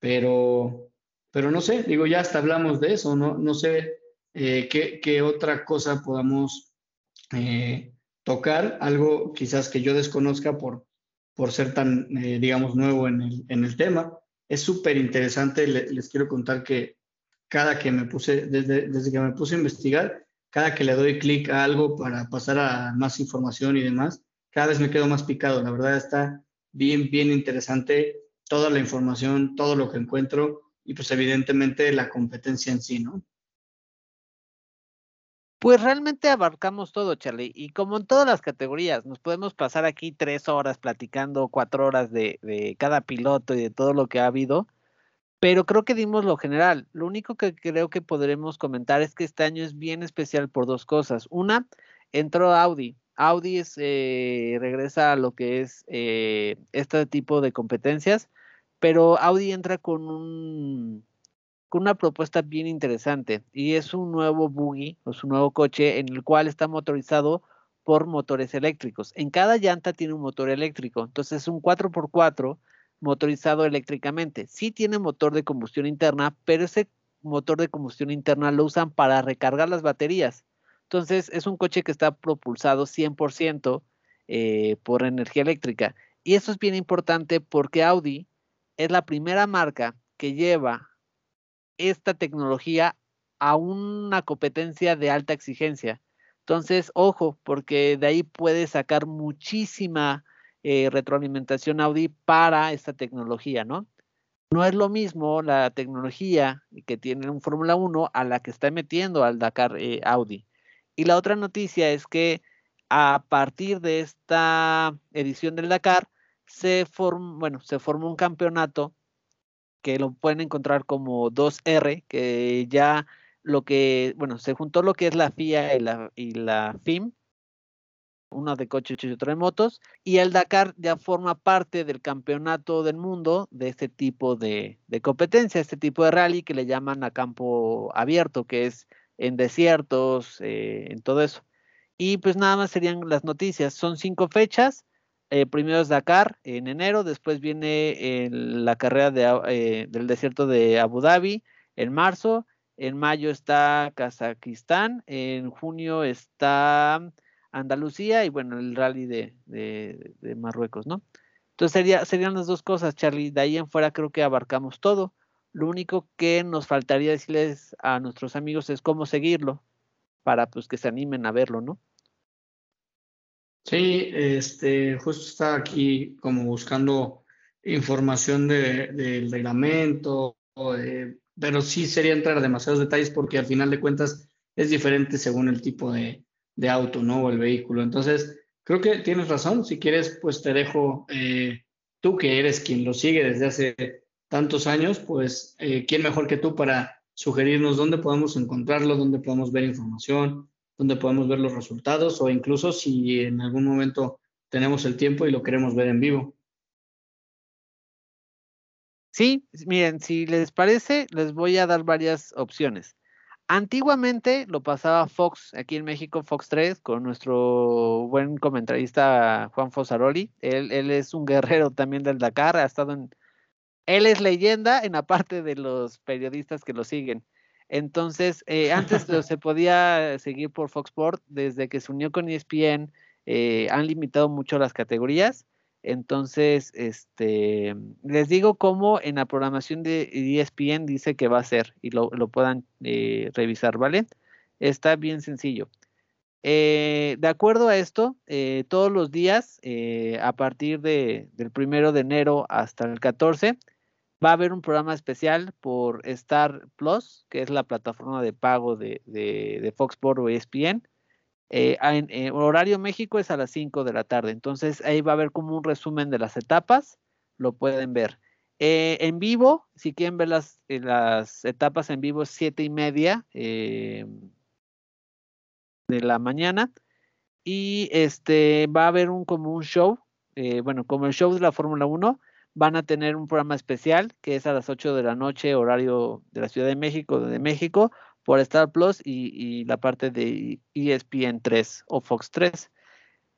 pero, pero no sé, digo, ya hasta hablamos de eso, no, no sé eh, qué, otra cosa podamos eh, tocar, algo quizás que yo desconozca por, por ser tan, eh, digamos, nuevo en el, en el tema. Es súper interesante, les quiero contar que cada que me puse, desde, desde que me puse a investigar, cada que le doy clic a algo para pasar a más información y demás, cada vez me quedo más picado. La verdad está bien, bien interesante toda la información, todo lo que encuentro y pues evidentemente la competencia en sí, ¿no? Pues realmente abarcamos todo, Charlie, y como en todas las categorías, nos podemos pasar aquí tres horas platicando, cuatro horas de, cada piloto y de todo lo que ha habido, pero creo que dimos lo general. Lo único que creo que podremos comentar es que este año es bien especial por dos cosas. Una, entró Audi. Audi eh, regresa a lo que es eh, este tipo de competencias, pero Audi entra con, un, con una propuesta bien interesante y es un nuevo buggy, o su nuevo coche en el cual está motorizado por motores eléctricos. En cada llanta tiene un motor eléctrico, entonces es un 4x4 motorizado eléctricamente. Sí tiene motor de combustión interna, pero ese motor de combustión interna lo usan para recargar las baterías. Entonces, es un coche que está propulsado 100% eh, por energía eléctrica. Y eso es bien importante porque Audi es la primera marca que lleva esta tecnología a una competencia de alta exigencia. Entonces, ojo, porque de ahí puede sacar muchísima eh, retroalimentación Audi para esta tecnología, ¿no? No es lo mismo la tecnología que tiene un Fórmula 1 a la que está metiendo al Dakar eh, Audi. Y la otra noticia es que a partir de esta edición del Dakar se forma, bueno, se formó un campeonato que lo pueden encontrar como 2R, que ya lo que, bueno, se juntó lo que es la FIA y la, y la FIM, uno de coches y otro de motos, y el Dakar ya forma parte del campeonato del mundo de este tipo de, competencia, este tipo de rally que le llaman a campo abierto, que es en desiertos, eh, en todo eso. Y pues nada más serían las noticias. Son cinco fechas. Eh, primero es Dakar en enero, después viene la carrera eh, del desierto de Abu Dhabi en marzo, en mayo está Kazajistán, en junio está Andalucía y bueno, el rally de, Marruecos, ¿no? Entonces sería, serían las dos cosas, Charlie. De ahí en fuera creo que abarcamos todo. Lo único que nos faltaría decirles a nuestros amigos es cómo seguirlo para pues que se animen a verlo, ¿no? Sí, este, justo estaba aquí como buscando información del reglamento, pero sí sería entrar a demasiados detalles porque al final de cuentas es diferente según el tipo de, de auto, ¿no? O el vehículo. Entonces, creo que tienes razón. Si quieres, pues te dejo, eh, tú que eres quien lo sigue desde hace tantos años, pues, eh, ¿quién mejor que tú para sugerirnos dónde podemos encontrarlo, dónde podemos ver información, dónde podemos ver los resultados o incluso si en algún momento tenemos el tiempo y lo queremos ver en vivo? Sí, miren, si les parece, les voy a dar varias opciones. Antiguamente lo pasaba Fox, aquí en México, Fox 3, con nuestro buen comentarista Juan Fosaroli. Él, él es un guerrero también del Dakar, ha estado en... Él es leyenda en la parte de los periodistas que lo siguen. Entonces, eh, antes se podía seguir por Fox Sport, desde que se unió con ESPN, eh, han limitado mucho las categorías entonces, este, les digo cómo en la programación de ESPN dice que va a ser y lo, puedan eh, revisar, ¿vale? Está bien sencillo. Eh, de acuerdo a esto, eh, todos los días, a partir de, del primero de enero hasta el 14, va a haber un programa especial por Star Plus, que es la plataforma de pago de, de, de Fox Sports o ESPN eh, en, eh, horario México es a las 5 de la tarde, entonces ahí va a haber como un resumen de las etapas, lo pueden ver. Eh, en vivo, si quieren ver las, las etapas en vivo, es 7 y media de la mañana. Y este va a haber un como un show, bueno, como el show de la Fórmula 1, van a tener un programa especial que es a las 8 de la noche, horario de la Ciudad de México, de México, por Star Plus y, y la parte de ESPN 3 o Fox 3.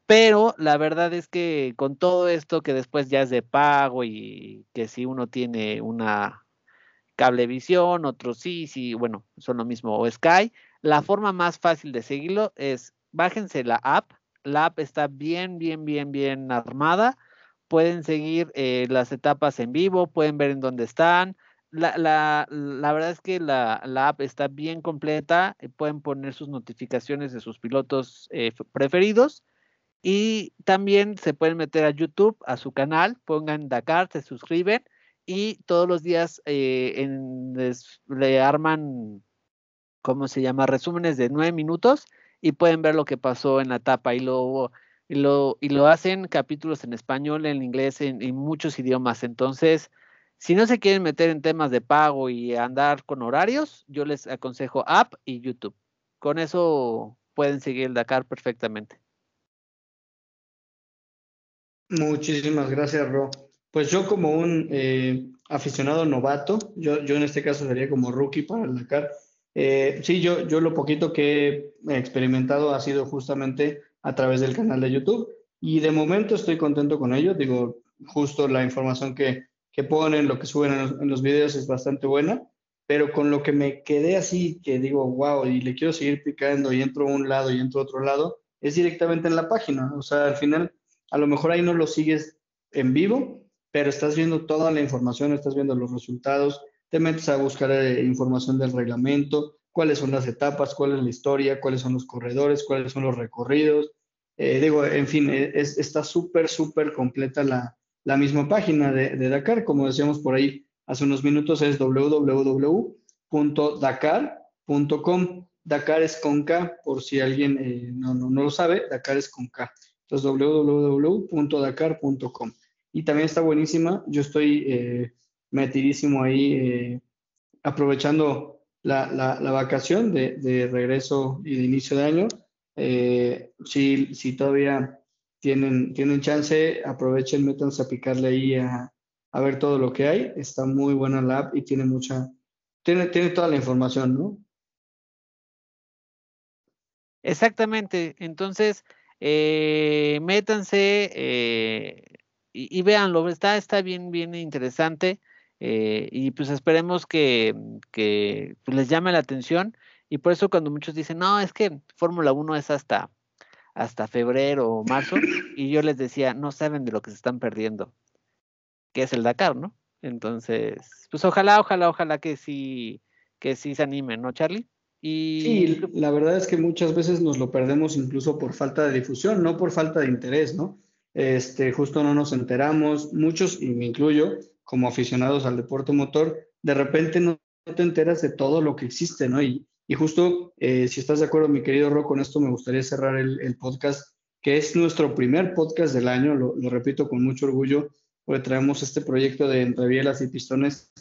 Pero la verdad es que con todo esto que después ya es de pago y que si uno tiene una cablevisión, otro sí, sí, bueno, son lo mismo, o Sky, la forma más fácil de seguirlo es bájense la app, la app está bien, bien, bien, bien armada, pueden seguir eh, las etapas en vivo, pueden ver en dónde están, la, la, la, verdad es que la, la, app está bien completa, eh, pueden poner sus notificaciones de sus pilotos eh, preferidos. Y también se pueden meter a YouTube, a su canal, pongan Dakar, se suscriben y todos los días les, le arman, ¿cómo se llama? Resúmenes de nueve minutos y pueden ver lo que pasó en la etapa. Y lo, y lo, y lo hacen capítulos en español, en inglés, en, en muchos idiomas. Entonces, si no se quieren meter en temas de pago y andar con horarios, yo les aconsejo app y YouTube. Con eso pueden seguir el Dakar perfectamente. Muchísimas gracias, Ro. Pues yo como un eh, aficionado novato, yo, yo en este caso sería como rookie para el Dakar. Eh, sí, yo, yo lo poquito que he experimentado ha sido justamente a través del canal de YouTube y de momento estoy contento con ello. Digo, justo la información que, que ponen, lo que suben en los, videos es bastante buena, pero con lo que me quedé así, que digo, wow, y le quiero seguir picando y entro a un lado y entro a otro lado, es directamente en la página. O sea, al final a lo mejor ahí no lo sigues en vivo, pero estás viendo toda la información, estás viendo los resultados, te metes a buscar eh, información del reglamento, cuáles son las etapas, cuál es la historia, cuáles son los corredores, cuáles son los recorridos. Eh, digo, en fin, eh, es, está súper, súper completa la, la, misma página de, Dakar. Como decíamos por ahí hace unos minutos, es www.dakar.com. Dakar es con K, por si alguien eh, no, no, no lo sabe, Dakar es con K. Entonces, www.dakar.com. Y también está buenísima. Yo estoy metidísimo ahí, aprovechando la, la, la vacación de, de, regreso y de inicio de año. Eh, si, si todavía tienen, tienen chance, aprovechen, métanse a picarle ahí a, a ver todo lo que hay. Está muy buena la app y tiene mucha, tiene, tiene toda la información, ¿no? Exactamente. Entonces, eh, métanse eh, y, y, véanlo, está, está bien, bien interesante. Eh, y pues esperemos que, que pues les llame la atención. Y por eso cuando muchos dicen, no, es que Fórmula 1 es hasta, hasta febrero o marzo, (laughs) y yo les decía, no saben de lo que se están perdiendo, que es el Dakar, ¿no? Entonces, pues ojalá, ojalá, ojalá que sí, que sí se animen, ¿no, Charlie? Y... Sí, la verdad es que muchas veces nos lo perdemos incluso por falta de difusión, no por falta de interés, ¿no? Este, justo no nos enteramos, muchos, y me incluyo, como aficionados al deporte motor, de repente no te enteras de todo lo que existe, ¿no? Y, y justo, eh, si estás de acuerdo, mi querido Ro, con esto me gustaría cerrar el, el podcast, que es nuestro primer podcast del año, lo, repito con mucho orgullo, porque traemos este proyecto de Entre Bielas y Pistones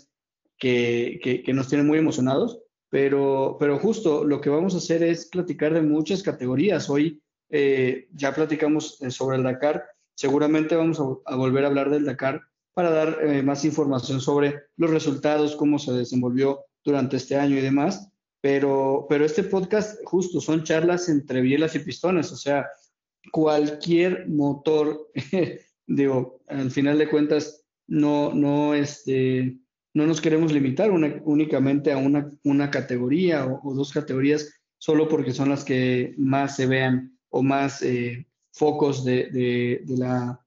que, que, que nos tiene muy emocionados pero, pero justo lo que vamos a hacer es platicar de muchas categorías. Hoy eh, ya platicamos eh, sobre el Dakar, seguramente vamos a, a, volver a hablar del Dakar para dar eh, más información sobre los resultados, cómo se desenvolvió durante este año y demás. Pero, pero este podcast justo son charlas entre bielas y pistones, o sea, cualquier motor, (laughs) digo, al final de cuentas, no, no, este, no nos queremos limitar una, únicamente a una, una categoría o, o, dos categorías solo porque son las que más se vean o más eh, focos de, de, de, la,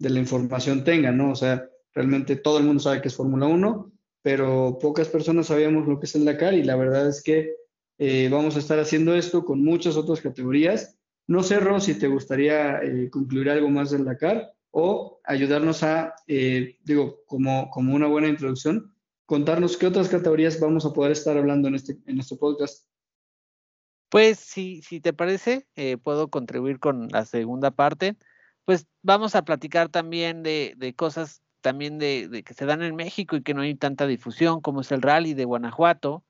de, la, información tengan, ¿no? O sea, realmente todo el mundo sabe que es Fórmula 1, pero pocas personas sabíamos lo que es el Dakar y la verdad es que eh, vamos a estar haciendo esto con muchas otras categorías. No sé, Ro, si te gustaría eh, concluir algo más del Dakar o ayudarnos a, eh, digo, como, como una buena introducción, contarnos qué otras categorías vamos a poder estar hablando en este, en este podcast. Pues si, si te parece, eh, puedo contribuir con la segunda parte. Pues vamos a platicar también de, de cosas también de, de, que se dan en México y que no hay tanta difusión, como es el rally de Guanajuato,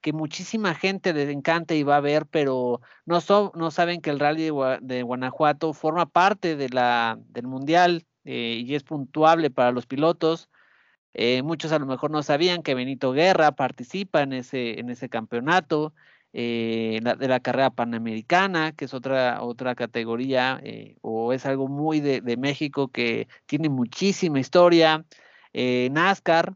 que muchísima gente les encanta y va a ver, pero no, so, no saben que el rally de, Guanajuato forma parte de la, del Mundial eh, y es puntuable para los pilotos. Eh, muchos a lo mejor no sabían que Benito Guerra participa en ese, en ese campeonato de la carrera panamericana, que es otra, otra categoría, o es algo muy de, México que tiene muchísima historia. NASCAR,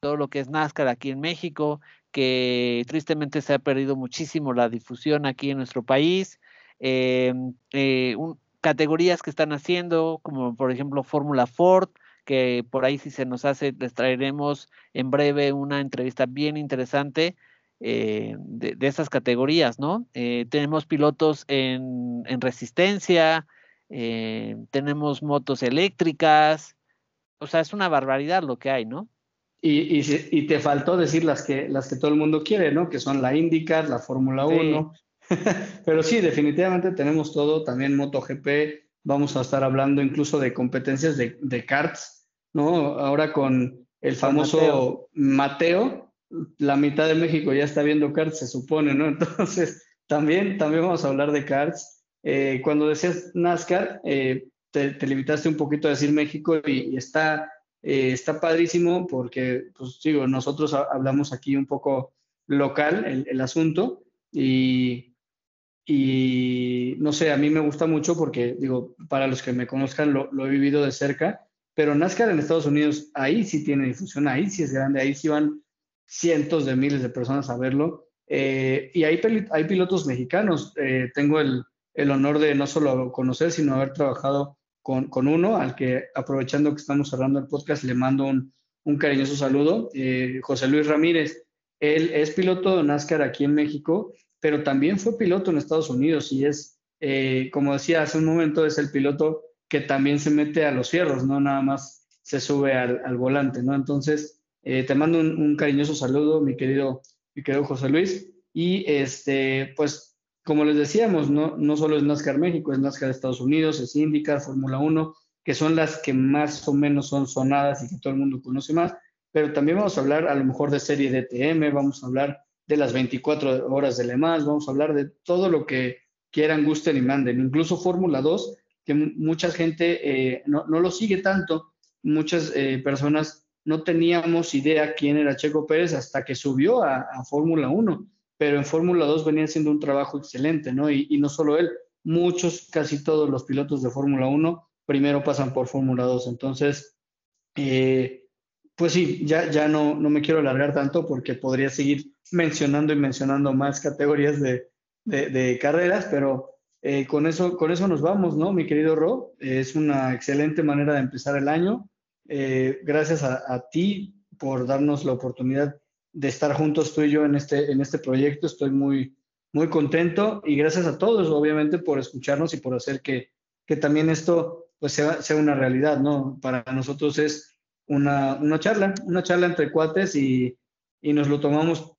todo lo que es NASCAR aquí en México, que tristemente se ha perdido muchísimo la difusión aquí en nuestro país. Eh, eh, categorías que están haciendo, como por ejemplo Fórmula Ford, que por ahí si se nos hace, les traeremos en breve una entrevista bien interesante eh, de, esas categorías, ¿no? tenemos pilotos en, resistencia, tenemos motos eléctricas, o sea, es una barbaridad lo que hay, ¿no? Y, y, te faltó decir las que, las que todo el mundo quiere, ¿no? Que son la IndyCar, la Fórmula 1, (laughs) Pero sí, definitivamente tenemos todo, también MotoGP, vamos a estar hablando incluso de competencias de, de karts, ¿no? Ahora con el famoso Mateo. La mitad de México ya está viendo karts, se supone, ¿no? (laughs) Entonces, también, también vamos a hablar de karts. Eh, cuando decías NASCAR, eh, te, limitaste un poquito a decir México y, está, eh, está padrísimo porque, pues digo, nosotros hablamos aquí un poco local el, el asunto y, y no sé, a mí me gusta mucho porque, digo, para los que me conozcan, lo, he vivido de cerca, pero NASCAR en Estados Unidos, ahí sí tiene difusión, ahí sí es grande, ahí sí van cientos de miles de personas a verlo. Eh, y hay, hay pilotos mexicanos. Eh, tengo el, el, honor de no solo conocer, sino haber trabajado con, con, uno, al que aprovechando que estamos cerrando el podcast, le mando un, un cariñoso saludo. Eh, José Luis Ramírez, él es piloto de NASCAR aquí en México pero también fue piloto en Estados Unidos y es, eh, como decía hace un momento, es el piloto que también se mete a los fierros, no nada más se sube al, volante, ¿no? Entonces, eh, te mando un, cariñoso saludo, mi querido, mi querido José Luis. Y este, pues, como les decíamos, no, no solo es NASCAR México, es NASCAR Estados Unidos, es IndyCar, Fórmula 1, que son las que más o menos son sonadas y que todo el mundo conoce más, pero también vamos a hablar a lo mejor de serie DTM, vamos a hablar de las 24 horas de Le Mans, vamos a hablar de todo lo que quieran, gusten y manden, incluso Fórmula 2, que mucha gente eh, no, lo sigue tanto, muchas eh, personas no teníamos idea quién era Checo Pérez hasta que subió a, Fórmula 1, pero en Fórmula 2 venía haciendo un trabajo excelente, ¿no? Y, no solo él, muchos, casi todos los pilotos de Fórmula 1 primero pasan por Fórmula 2, entonces... Eh, pues sí, ya, ya no, no me quiero alargar tanto porque podría seguir mencionando y mencionando más categorías de, de, carreras, pero eh, con, eso, con eso nos vamos, ¿no, mi querido Ro? es una excelente manera de empezar el año. Eh, gracias a, ti por darnos la oportunidad de estar juntos tú y yo en este, en este proyecto. Estoy muy, muy contento y gracias a todos, obviamente, por escucharnos y por hacer que, que también esto pues, sea, sea una realidad, ¿no? Para nosotros es una, una charla, una charla entre cuates y, y nos lo tomamos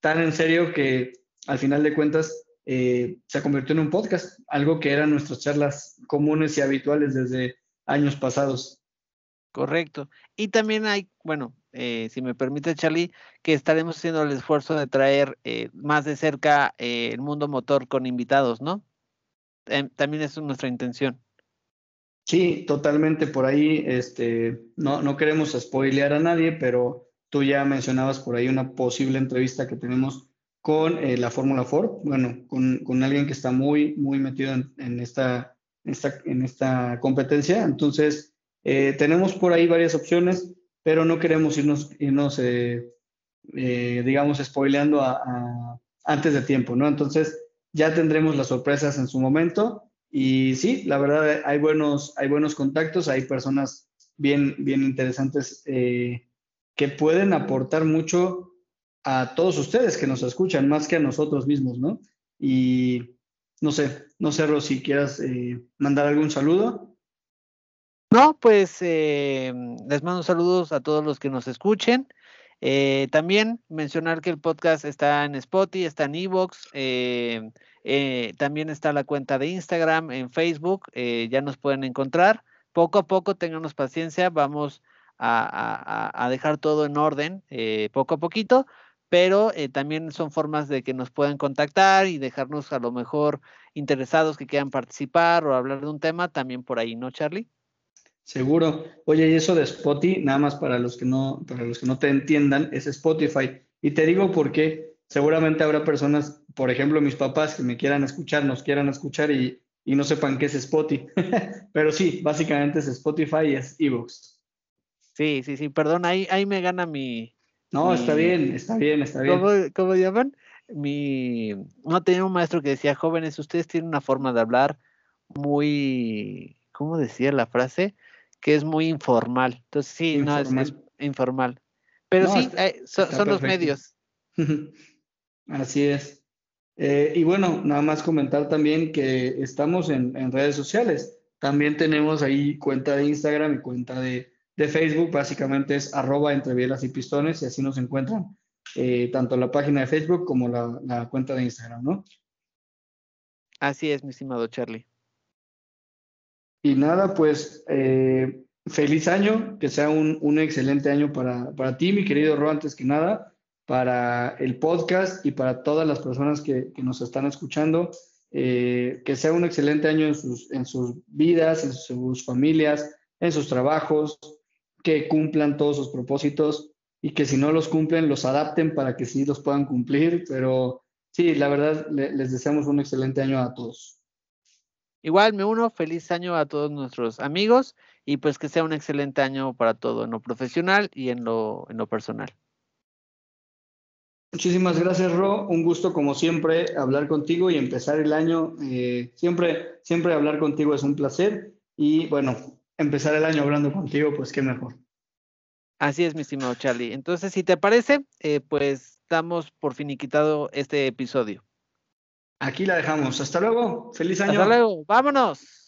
tan en serio que al final de cuentas eh, se convirtió en un podcast, algo que eran nuestras charlas comunes y habituales desde años pasados. Correcto. Y también hay, bueno, eh, si me permite Charlie, que estaremos haciendo el esfuerzo de traer eh, más de cerca el mundo motor con invitados, ¿no? también es nuestra intención. Sí, totalmente por ahí, este, no, no queremos spoilear a nadie, pero Tú ya mencionabas por ahí una posible entrevista que tenemos con eh, la Fórmula Ford, bueno, con, con, alguien que está muy, muy metido en, esta, esta, en esta competencia. Entonces, eh, tenemos por ahí varias opciones, pero no queremos irnos, irnos eh, digamos, spoileando a, antes de tiempo, ¿no? Entonces, ya tendremos las sorpresas en su momento. Y sí, la verdad, hay buenos, hay buenos contactos, hay personas bien, bien interesantes que pueden aportar mucho a todos ustedes que nos escuchan, más que a nosotros mismos, ¿no? Y no sé, no sé, Rosy, ¿quieras eh, mandar algún saludo? No, pues eh, les mando saludos a todos los que nos escuchen. Eh, también mencionar que el podcast está en Spotify, está en Evox, también está la cuenta de Instagram, en Facebook, ya nos pueden encontrar. Poco a poco, tenganos paciencia, vamos a, dejar todo en orden eh, poco a poquito, pero eh, también son formas de que nos puedan contactar y dejarnos a lo mejor interesados que quieran participar o hablar de un tema también por ahí, ¿no, Charlie? Seguro. Oye, y eso de Spotify, nada más para los que no, para los que no te entiendan, es Spotify. Y te digo por qué. Seguramente habrá personas, por ejemplo, mis papás que me quieran escuchar, nos quieran escuchar y, no sepan qué es Spotify. (laughs) Pero sí, básicamente es Spotify y es ebooks. Sí, sí, sí, perdón, ahí, ahí me gana mi. No, está bien, está bien, está bien. ¿Cómo, cómo llaman? Mi. No tenía un maestro que decía, jóvenes, ustedes tienen una forma de hablar muy. ¿Cómo decía la frase? Que es muy informal. Entonces, sí, no, es, informal. Pero sí, eh, son, los medios. (laughs) Así es. Eh, y bueno, nada más comentar también que estamos en, redes sociales. También tenemos ahí cuenta de Instagram y cuenta de, Facebook. Básicamente es arroba entre bielas y pistones y así nos encuentran eh, tanto la página de Facebook como la, la cuenta de Instagram, ¿no? Así es, mi estimado Charlie. Y nada, pues eh, feliz año, que sea un, excelente año para, ti, mi querido Ro, antes que nada, para el podcast y para todas las personas que, nos están escuchando. Eh, que sea un excelente año en sus, en sus vidas, en sus familias, en sus trabajos, que cumplan todos sus propósitos y que si no los cumplen, los adapten para que sí los puedan cumplir. Pero sí, la verdad, les deseamos un excelente año a todos. Igual me uno, feliz año a todos nuestros amigos y pues que sea un excelente año para todo en lo profesional y en lo, en lo personal. Muchísimas gracias, Ro. Un gusto, como siempre, hablar contigo y empezar el año. Eh, siempre, siempre hablar contigo es un placer. Y bueno, empezar el año hablando contigo, pues qué mejor. Así es, mi estimado Charlie. Entonces, si te parece, eh, pues damos por finiquitado este episodio. Aquí la dejamos. Hasta luego. Feliz año. Hasta luego. Vámonos.